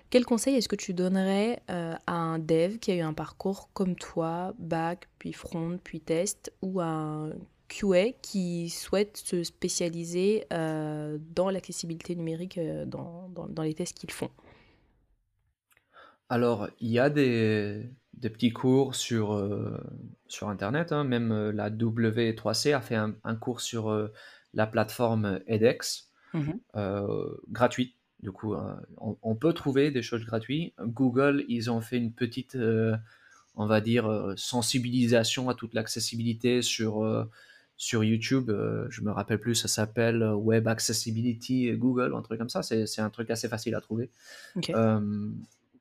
Quel conseil est-ce que tu donnerais à un dev qui a eu un parcours comme toi, bac, puis front, puis test, ou à un QA qui souhaitent se spécialiser euh, dans l'accessibilité numérique euh, dans, dans, les tests qu'ils font Alors, il y a des, des petits cours sur, euh, sur Internet. Hein. Même la W3C a fait un, cours sur la plateforme edX, mmh gratuit. Du coup, on, on, peut trouver des choses gratuites. Google, ils ont fait une petite, on va dire, sensibilisation à toute l'accessibilité sur sur YouTube, euh, je me rappelle plus, ça s'appelle euh, Web Accessibility Google, un truc comme ça. C'est un truc assez facile à trouver. Euh,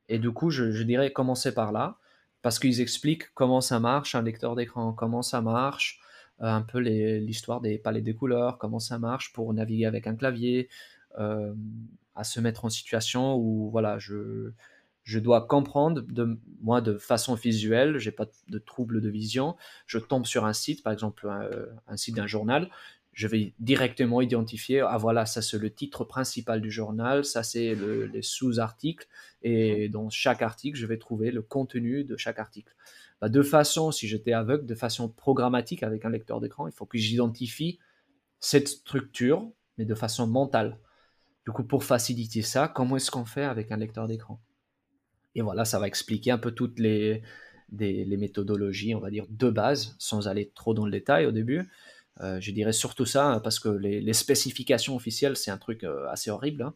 et du coup, je, dirais commencer par là, parce qu'ils expliquent comment ça marche, un lecteur d'écran, comment ça marche, un peu l'histoire des palettes de couleurs, comment ça marche pour naviguer avec un clavier, à se mettre en situation où voilà, je, je dois comprendre de moi de façon visuelle, j'ai pas de trouble de vision, je tombe sur un site, par exemple un, site d'un journal, je vais directement identifier, ah voilà, ça c'est le titre principal du journal, ça c'est les sous-articles, et dans chaque article, je vais trouver le contenu de chaque article. Bah, de façon, si j'étais aveugle, de façon programmatique avec un lecteur d'écran, il faut que j'identifie cette structure, mais de façon mentale. Du coup, pour faciliter ça, comment est-ce qu'on fait avec un lecteur d'écran? Et voilà, ça va expliquer un peu toutes les, les méthodologies, on va dire, de base, sans aller trop dans le détail au début. Euh, je dirais surtout ça, hein, parce que les, spécifications officielles, c'est un truc euh, assez horrible, hein,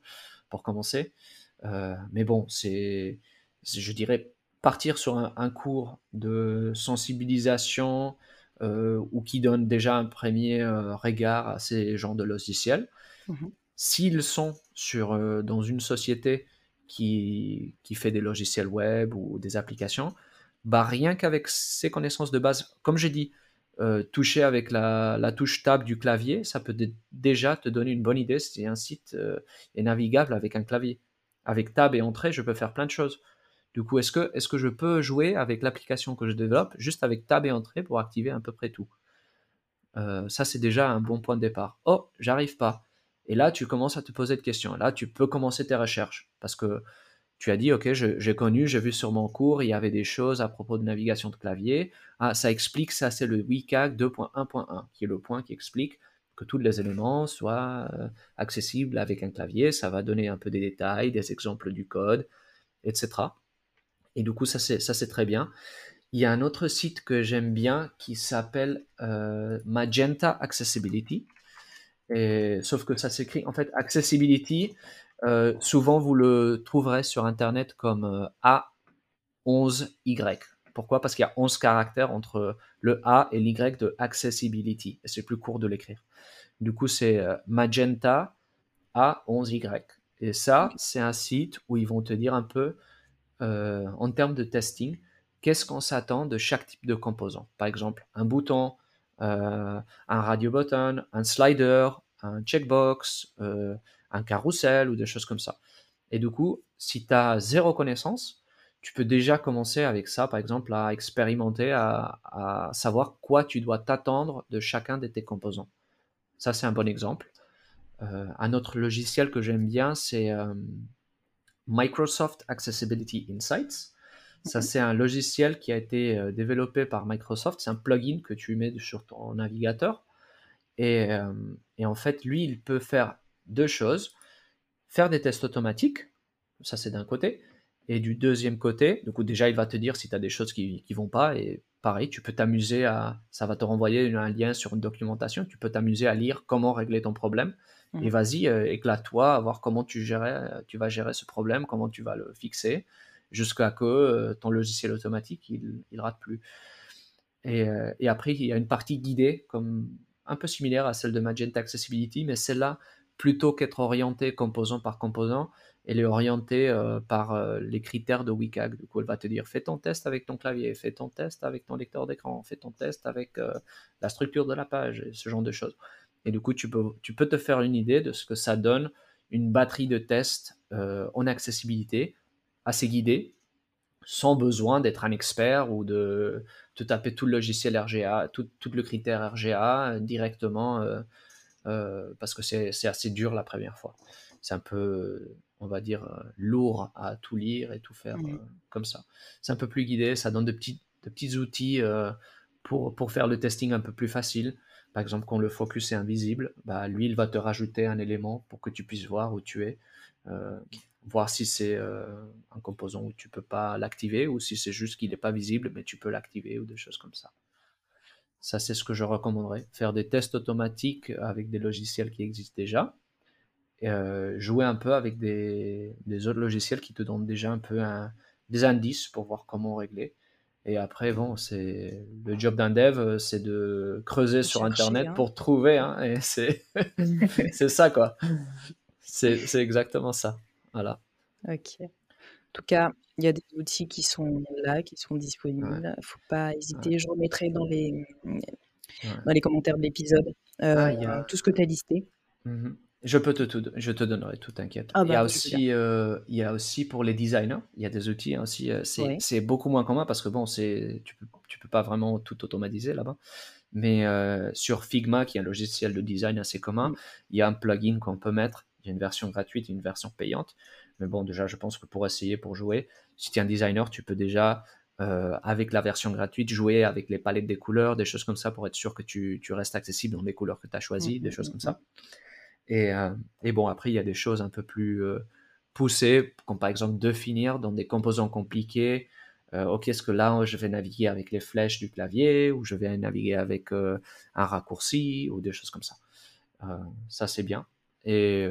pour commencer. Euh, mais bon, c'est, je dirais, partir sur un, cours de sensibilisation ou qui donne déjà un premier regard à ces genres de logiciels. Mmh S'ils sont sur, dans une société qui, fait des logiciels web ou des applications, bah rien qu'avec ses connaissances de base, comme j'ai dit, euh, toucher avec la, touche tab du clavier, ça peut déjà te donner une bonne idée si un site euh, est navigable avec un clavier. Avec tab et entrée, je peux faire plein de choses. Du coup, est-ce que, est que je peux jouer avec l'application que je développe juste avec tab et entrée pour activer à peu près tout? Euh, Ça, c'est déjà un bon point de départ. Oh, j'arrive pas. Et là, tu commences à te poser des questions. Là, tu peux commencer tes recherches parce que tu as dit, OK, j'ai connu, j'ai vu sur mon cours, il y avait des choses à propos de navigation de clavier. Ah, ça explique, ça c'est le WCAG 2.1.1, qui est le point qui explique que tous les éléments soient euh, accessibles avec un clavier. Ça va donner un peu des détails, des exemples du code, etc. Et du coup, ça c'est très bien. Il y a un autre site que j'aime bien qui s'appelle euh, Magenta Accessibility sauf que ça s'écrit, en fait, accessibility, euh, souvent vous le trouverez sur Internet comme euh, A, 11 Y. Pourquoi? Parce qu'il y a 11 caractères entre le A et l'Y de accessibility. Et c'est plus court de l'écrire. Du coup, c'est euh, Magenta A11Y. Et ça, c'est un site où ils vont te dire un peu, euh, en termes de testing, qu'est-ce qu'on s'attend de chaque type de composant. Par exemple, un bouton, un radio button, un slider, un checkbox, un carrousel ou des choses comme ça. Et du coup, si tu as zéro connaissance, tu peux déjà commencer avec ça, par exemple, à expérimenter, à, savoir quoi tu dois t'attendre de chacun de tes composants. Ça, c'est un bon exemple. Euh, un autre logiciel que j'aime bien, c'est euh, Microsoft Accessibility Insights. Ça, c'est un logiciel qui a été euh, développé par Microsoft. C'est un plugin que tu mets sur ton navigateur. Et, et, en fait, lui, il peut faire deux choses. Faire des tests automatiques, ça c'est d'un côté, et du deuxième côté, du coup, déjà, il va te dire si tu as des choses qui ne vont pas. Et pareil, tu peux t'amuser à. Ça va te renvoyer un lien sur une documentation. Tu peux t'amuser à lire comment régler ton problème. Mmh. Et vas-y, euh, éclate-toi à voir comment tu, gérer, tu vas gérer ce problème, comment tu vas le fixer, jusqu'à que euh, ton logiciel automatique, il rate plus. Et, euh, et, après, il y a une partie guidée, comme un peu similaire à celle de Magenta Accessibility, mais celle-là, plutôt qu'être orienté composant par composant, elle est orientée euh, par les critères de WCAG. Du coup, elle va te dire fais ton test avec ton clavier, fais ton test avec ton lecteur d'écran, fais ton test avec la structure de la page, et ce genre de choses. Et du coup, tu peux, tu peux te faire une idée de ce que ça donne une batterie de tests en accessibilité assez guidée, sans besoin d'être un expert ou de te taper tout le logiciel RGA, tout, tout le critère RGA directement, parce que c'est assez dur la première fois. C'est un peu on va dire, euh, lourd à tout lire et tout faire mmh. euh, comme ça. C'est un peu plus guidé, ça donne de petits, de petits outils euh, pour, pour faire le testing un peu plus facile. Par exemple, quand le focus est invisible, bah, lui, il va te rajouter un élément pour que tu puisses voir où tu es, voir si c'est un composant où tu peux pas l'activer ou si c'est juste qu'il n'est pas visible, mais tu peux l'activer ou des choses comme ça. Ça, c'est ce que je recommanderais. Faire des tests automatiques avec des logiciels qui existent déjà euh, jouer un peu avec des, autres logiciels qui te donnent déjà un peu des indices pour voir comment régler. Et après, bon, c'est le job d'un dev, c'est de creuser sur Internet hein. pour trouver. Hein, et c'est <laughs> ça, quoi. C'est exactement ça. Voilà. Ok. En tout cas, il y a des outils qui sont là, qui sont disponibles. Il ne faut pas hésiter. Je remettrai dans les, dans les commentaires de l'épisode euh, ah, tout ce que tu as listé. Mmh je peux te tout, je te donnerai tout, t'inquiète. Ah il, y a bah, aussi, euh, il y a aussi pour les designers, il y a des outils hein, aussi. Euh, c'est beaucoup moins commun parce que bon, tu peux, tu peux pas vraiment tout automatiser là-bas. Mais euh, sur Figma, qui est un logiciel de design assez commun, mm. il y a un plugin qu'on peut mettre. Il y a une version gratuite et une version payante. Mais bon, déjà, je pense que pour essayer, pour jouer, si tu es un designer, tu peux déjà, avec la version gratuite, jouer avec les palettes des couleurs, des choses comme ça, pour être sûr que tu, tu restes accessible dans les couleurs que tu as choisies, des choses comme ça. Euh, et, bon, après, il y a des choses un peu plus euh, poussées, comme par exemple définir dans des composants compliqués. Euh, ok, est-ce que là, je vais naviguer avec les flèches du clavier ou je vais naviguer avec un raccourci ou des choses comme ça. ça, c'est bien. Et,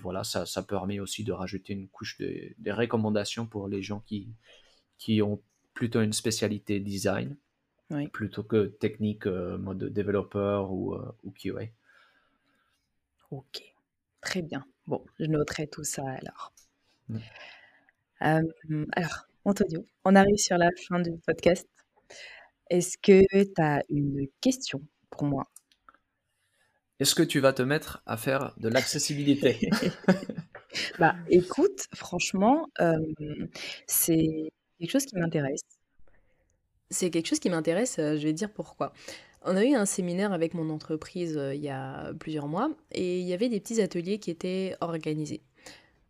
voilà, ça, ça, permet aussi de rajouter une couche de, recommandations pour les gens qui, qui ont plutôt une spécialité design plutôt que technique mode développeur ou, ou QA. Ok, très bien. Bon, je noterai tout ça alors. Mmh. alors, Antonio, on arrive sur la fin du podcast. Est-ce que tu as une question pour moi? Est-ce que tu vas te mettre à faire de l'accessibilité <laughs> <laughs> Bah, écoute, franchement, c'est quelque chose qui m'intéresse. C'est quelque chose qui m'intéresse, je vais dire pourquoi. On a eu un séminaire avec mon entreprise euh, il y a plusieurs mois et il y avait des petits ateliers qui étaient organisés.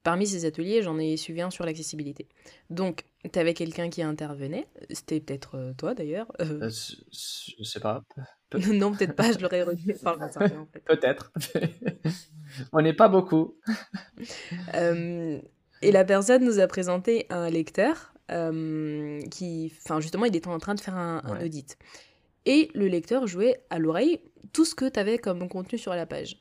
Parmi ces ateliers, j'en ai suivi un sur l'accessibilité. Donc, tu avais quelqu'un qui intervenait, c'était peut-être euh, toi d'ailleurs. Euh. je sais pas. <laughs> non, peut-être pas, je l'aurais retenu. peut-être. <laughs> On n'est pas beaucoup. <laughs> et la personne nous a présenté un lecteur qui, enfin justement, il était en train de faire un, audit et le lecteur jouait à l'oreille tout ce que tu avais comme contenu sur la page.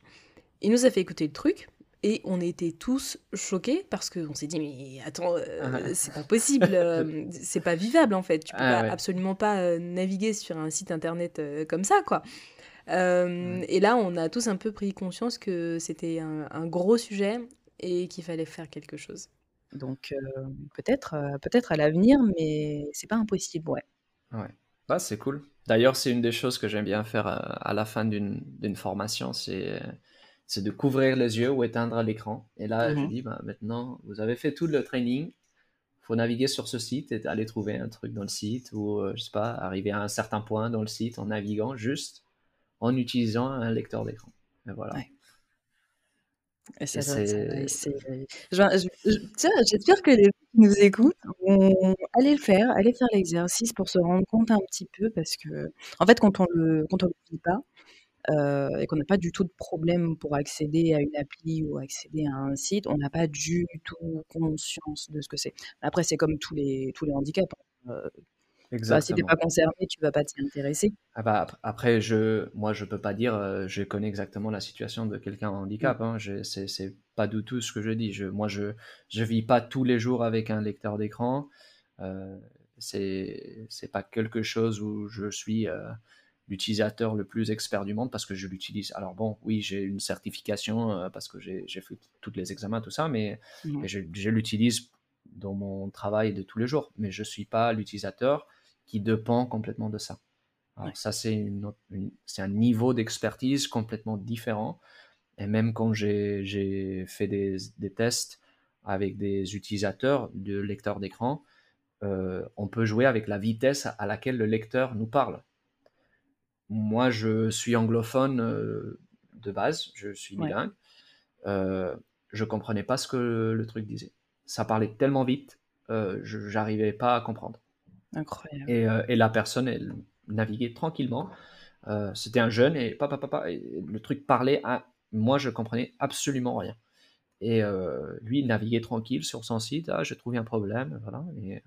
Il nous a fait écouter le truc, et on était tous choqués parce qu'on s'est dit mais attends, euh, c'est pas possible, euh, <laughs> c'est pas vivable en fait. Tu peux ah absolument pas euh, naviguer sur un site internet comme ça quoi. Et là, on a tous un peu pris conscience que c'était un, gros sujet et qu'il fallait faire quelque chose. Donc peut-être, peut-être à l'avenir, mais c'est pas impossible, ouais. Ouais, bah, c'est cool. D'ailleurs, c'est une des choses que j'aime bien faire à la fin d'une formation, c'est c'est de couvrir les yeux ou éteindre l'écran. Et là, je mhm. dis, bah, maintenant, vous avez fait tout le training, faut naviguer sur ce site et aller trouver un truc dans le site ou, euh, je sais pas, arriver à un certain point dans le site en naviguant juste en utilisant un lecteur d'écran. Et voilà. J'espère que les gens qui nous écoutent vont aller le faire, aller faire l'exercice pour se rendre compte un petit peu parce que, en fait, quand on le, quand on le dit pas, euh, et qu'on n'a pas du tout de problème pour accéder à une appli ou accéder à un site, on n'a pas du tout conscience de ce que c'est. Après, c'est comme tous les, tous les handicaps. Hein. Euh, bah, si tu n'es pas concerné, tu vas pas t'y intéresser. Ah bah, après, je, moi, je peux pas dire, euh, je connais exactement la situation de quelqu'un en handicap. Hein, c'est pas du tout ce que je dis. Je, moi, je ne vis pas tous les jours avec un lecteur d'écran. Euh, c'est pas quelque chose où je suis l'utilisateur le plus expert du monde parce que je l'utilise. Alors bon, oui, j'ai une certification euh, parce que j'ai fait tous les examens, tout ça, mais, je, l'utilise dans mon travail de tous les jours. Mais je ne suis pas l'utilisateur qui dépend complètement de ça. Alors ça, c'est un niveau d'expertise complètement différent. Et même quand j'ai fait des, tests avec des utilisateurs de lecteurs d'écran, euh, on peut jouer avec la vitesse à laquelle le lecteur nous parle moi, je suis anglophone euh, de base, je suis bilingue. Euh, je comprenais pas ce que le truc disait. Ça parlait tellement vite, euh, je j'arrivais pas à comprendre. Incroyable. Et, euh, et la personne, elle naviguait tranquillement. C'était un jeune et papa, papa, et le truc parlait à moi, je comprenais absolument rien. Et lui, il naviguait tranquille sur son site. Ah, j'ai trouvé un problème, voilà. Et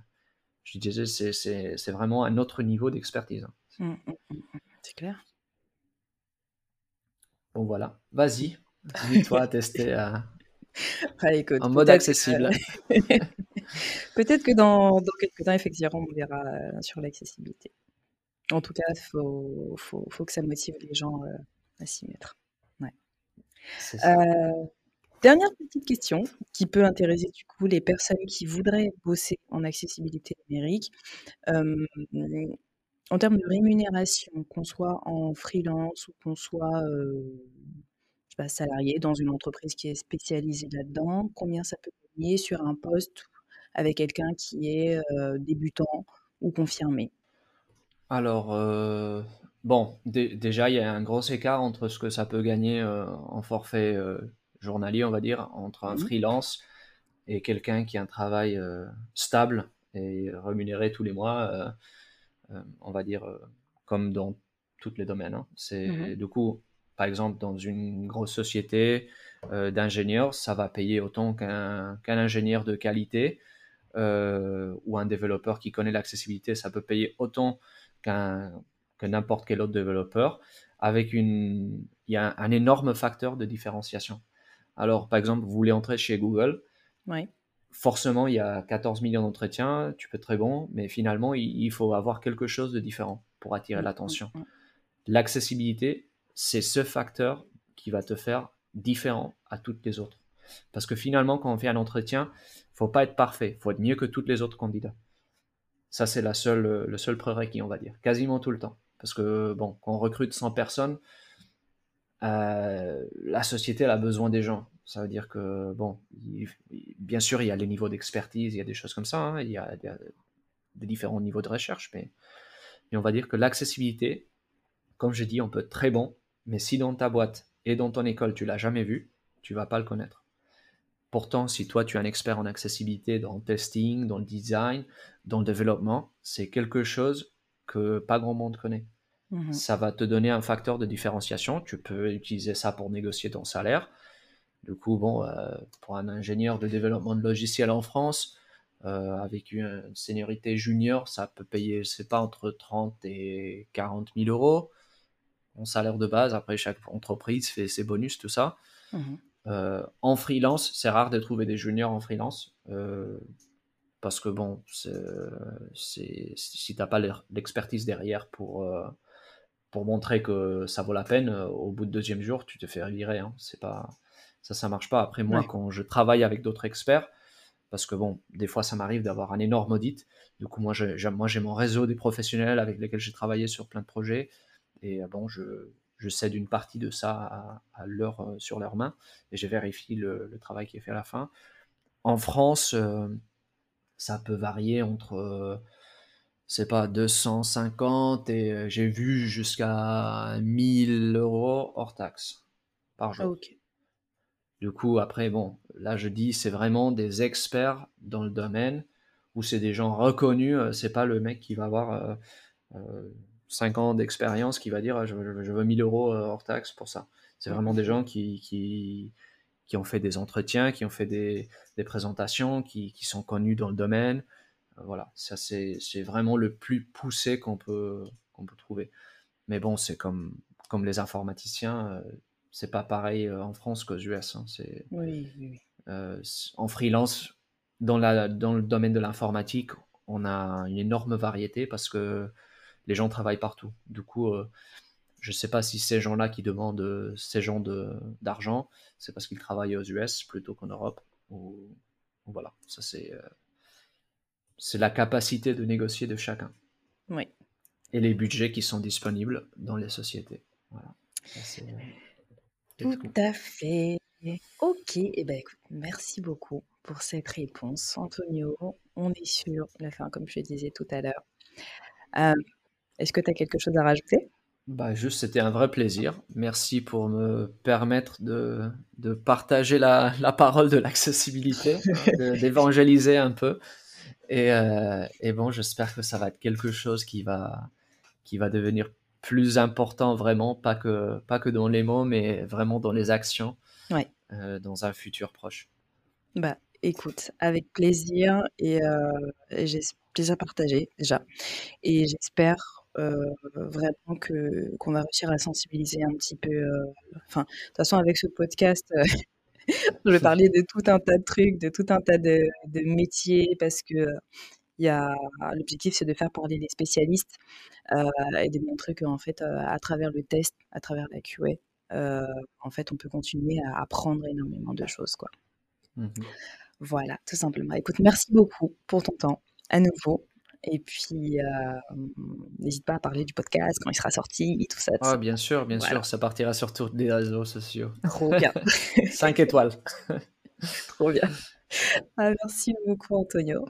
je disais, c'est vraiment un autre niveau d'expertise. Hein. Mmh, mmh, mmh, c'est clair. Bon, voilà. Vas-y, dis-toi à tester en mode accessible. <laughs> peut-être que dans, dans, quelques temps, effectivement, on verra euh, sur l'accessibilité. En tout cas, il faut, faut, faut, que ça motive les gens euh, à s'y mettre. Ouais. Euh, dernière petite question qui peut intéresser du coup les personnes qui voudraient bosser en accessibilité numérique. En termes de rémunération, qu'on soit en freelance ou qu'on soit, je sais pas, salarié dans une entreprise qui est spécialisée là-dedans, combien ça peut gagner sur un poste avec quelqu'un qui est, débutant ou confirmé? Alors, bon, déjà, il y a un gros écart entre ce que ça peut gagner, en forfait, journalier, on va dire, entre un mmh freelance et quelqu'un qui a un travail, stable et rémunéré tous les mois, euh, on va dire, euh, comme dans tous les domaines. Hein. C'est mhm. du coup, par exemple, dans une grosse société euh, d'ingénieurs, ça va payer autant qu'un ingénieur de qualité ou un développeur qui connaît l'accessibilité, ça peut payer autant qu'un que n'importe quel autre développeur. Avec une, il y a un, énorme facteur de différenciation. Alors, par exemple, vous voulez entrer chez Google. Oui forcément, il y a 14 millions d'entretiens, tu peux être très bon, mais finalement, il, faut avoir quelque chose de différent pour attirer mm, l'attention. Mm, mm. L'accessibilité, c'est ce facteur qui va te faire différent à toutes les autres. Parce que finalement, quand on fait un entretien, faut pas être parfait, faut être mieux que tous les autres candidats. Ça, c'est la seule, le seul prérequis, on va dire, quasiment tout le temps. Parce que, bon, quand on recrute 100 personnes, euh, la société a besoin des gens. Ça veut dire que, bon, bien sûr, il y a les niveaux d'expertise, il y a des choses comme ça, hein, il y a des, différents niveaux de recherche, mais, on va dire que l'accessibilité, comme je dis, on peut être très bon, mais si dans ta boîte et dans ton école, tu l'as jamais vu, tu vas pas le connaître. Pourtant, si toi, tu es un expert en accessibilité dans le testing, dans le design, dans le développement, c'est quelque chose que pas grand monde connaît. Mmh ça va te donner un facteur de différenciation. Tu peux utiliser ça pour négocier ton salaire. Du coup, bon, euh, pour un ingénieur de développement de logiciels en France, euh, avec une seniorité junior, ça peut payer, c'est pas, entre 30 et 40 000 euros. Mon salaire de base, après chaque entreprise fait ses bonus, tout ça. Mmh Euh, en freelance, c'est rare de trouver des juniors en freelance. parce que bon, c'est, si tu n'as pas l'expertise derrière pour, pour montrer que ça vaut la peine, au bout de deuxième jour, tu te fais virer. Hein. C'est pas, ça, ça marche pas. Après, moi, quand je travaille avec d'autres experts, parce que bon, des fois, ça m'arrive d'avoir un énorme audit. Du coup, moi, j'ai, moi, j'ai mon réseau des professionnels avec lesquels j'ai travaillé sur plein de projets. Et bon, je, je cède une partie de ça à, leur, euh, sur leurs mains et je vérifie le, travail qui est fait à la fin. En France, euh, ça peut varier entre, euh, c'est pas, 250 et j'ai vu jusqu'à 1000 euros hors taxe par jour. Ok. Du coup, après, bon, là je dis, c'est vraiment des experts dans le domaine où c'est des gens reconnus. C'est pas le mec qui va avoir 5 ans d'expérience qui va dire ah, je, veux 1000 euros euh, hors taxe pour ça. C'est vraiment des gens qui, qui, qui, ont fait des entretiens, qui ont fait des, des présentations, qui, qui, sont connus dans le domaine. Euh, voilà, ça c'est vraiment le plus poussé qu'on peut, qu'on peut trouver. Mais bon, c'est comme, comme les informaticiens, euh, c'est pas pareil en France qu'aux US. Hein. C'est, oui, oui. en freelance, dans, la, dans le domaine de l'informatique, on a une énorme variété parce que les gens travaillent partout. Du coup, euh, je ne sais pas si ces gens-là qui demandent euh, ces gens d'argent, c'est parce qu'ils travaillent aux US plutôt qu'en Europe. Ou, voilà, ça c'est euh, c'est la capacité de négocier de chacun. Oui. Et les budgets qui sont disponibles dans les sociétés. Voilà. tout, à fait. Ok, eh ben écoute, merci beaucoup pour cette réponse, Antonio. On est sur la fin, comme je disais tout à l'heure. Est-ce que tu as quelque chose à rajouter? Bah, juste, c'était un vrai plaisir. Merci pour me permettre de, de partager la, la, parole de l'accessibilité, <laughs> d'évangéliser un peu. Et, euh, et, bon, j'espère que ça va être quelque chose qui va, qui va devenir plus important vraiment, pas que, pas que dans les mots, mais vraiment dans les actions ouais. euh, dans un futur proche. Bah, écoute, avec plaisir et, euh, et j'ai plaisir partagé déjà. Et j'espère vraiment que qu'on va réussir à sensibiliser un petit peu, enfin, de toute façon avec ce podcast, <laughs> je vais parler de tout un tas de trucs, de tout un tas de de métiers parce que, il y a l'objectif, c'est de faire parler les spécialistes, et de montrer qu'en fait, à travers le test, à travers la QA, en fait, on peut continuer à apprendre énormément de choses, quoi. Mmh voilà, tout simplement. Écoute, merci beaucoup pour ton temps, à nouveau. Et puis, n'hésite pas à parler du podcast quand il sera sorti et tout ça. Ah, bien sûr, bien sûr, ça partira sur tous les réseaux sociaux. Trop bien. <laughs> 5 étoiles. <laughs> Trop bien. Ah, merci beaucoup, Antonio.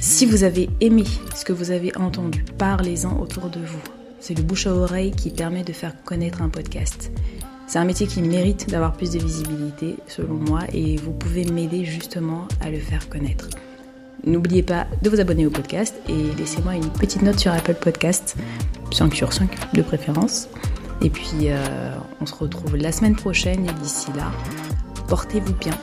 Si vous avez aimé ce que vous avez entendu, parlez-en autour de vous. C'est le bouche à oreille qui permet de faire connaître un podcast. C'est un métier qui mérite d'avoir plus de visibilité, selon moi, et vous pouvez m'aider justement à le faire connaître. N'oubliez pas de vous abonner au podcast et laissez-moi une petite note sur Apple Podcast, 5 sur 5 de préférence. Et puis, euh, on se retrouve la semaine prochaine et d'ici là, portez-vous bien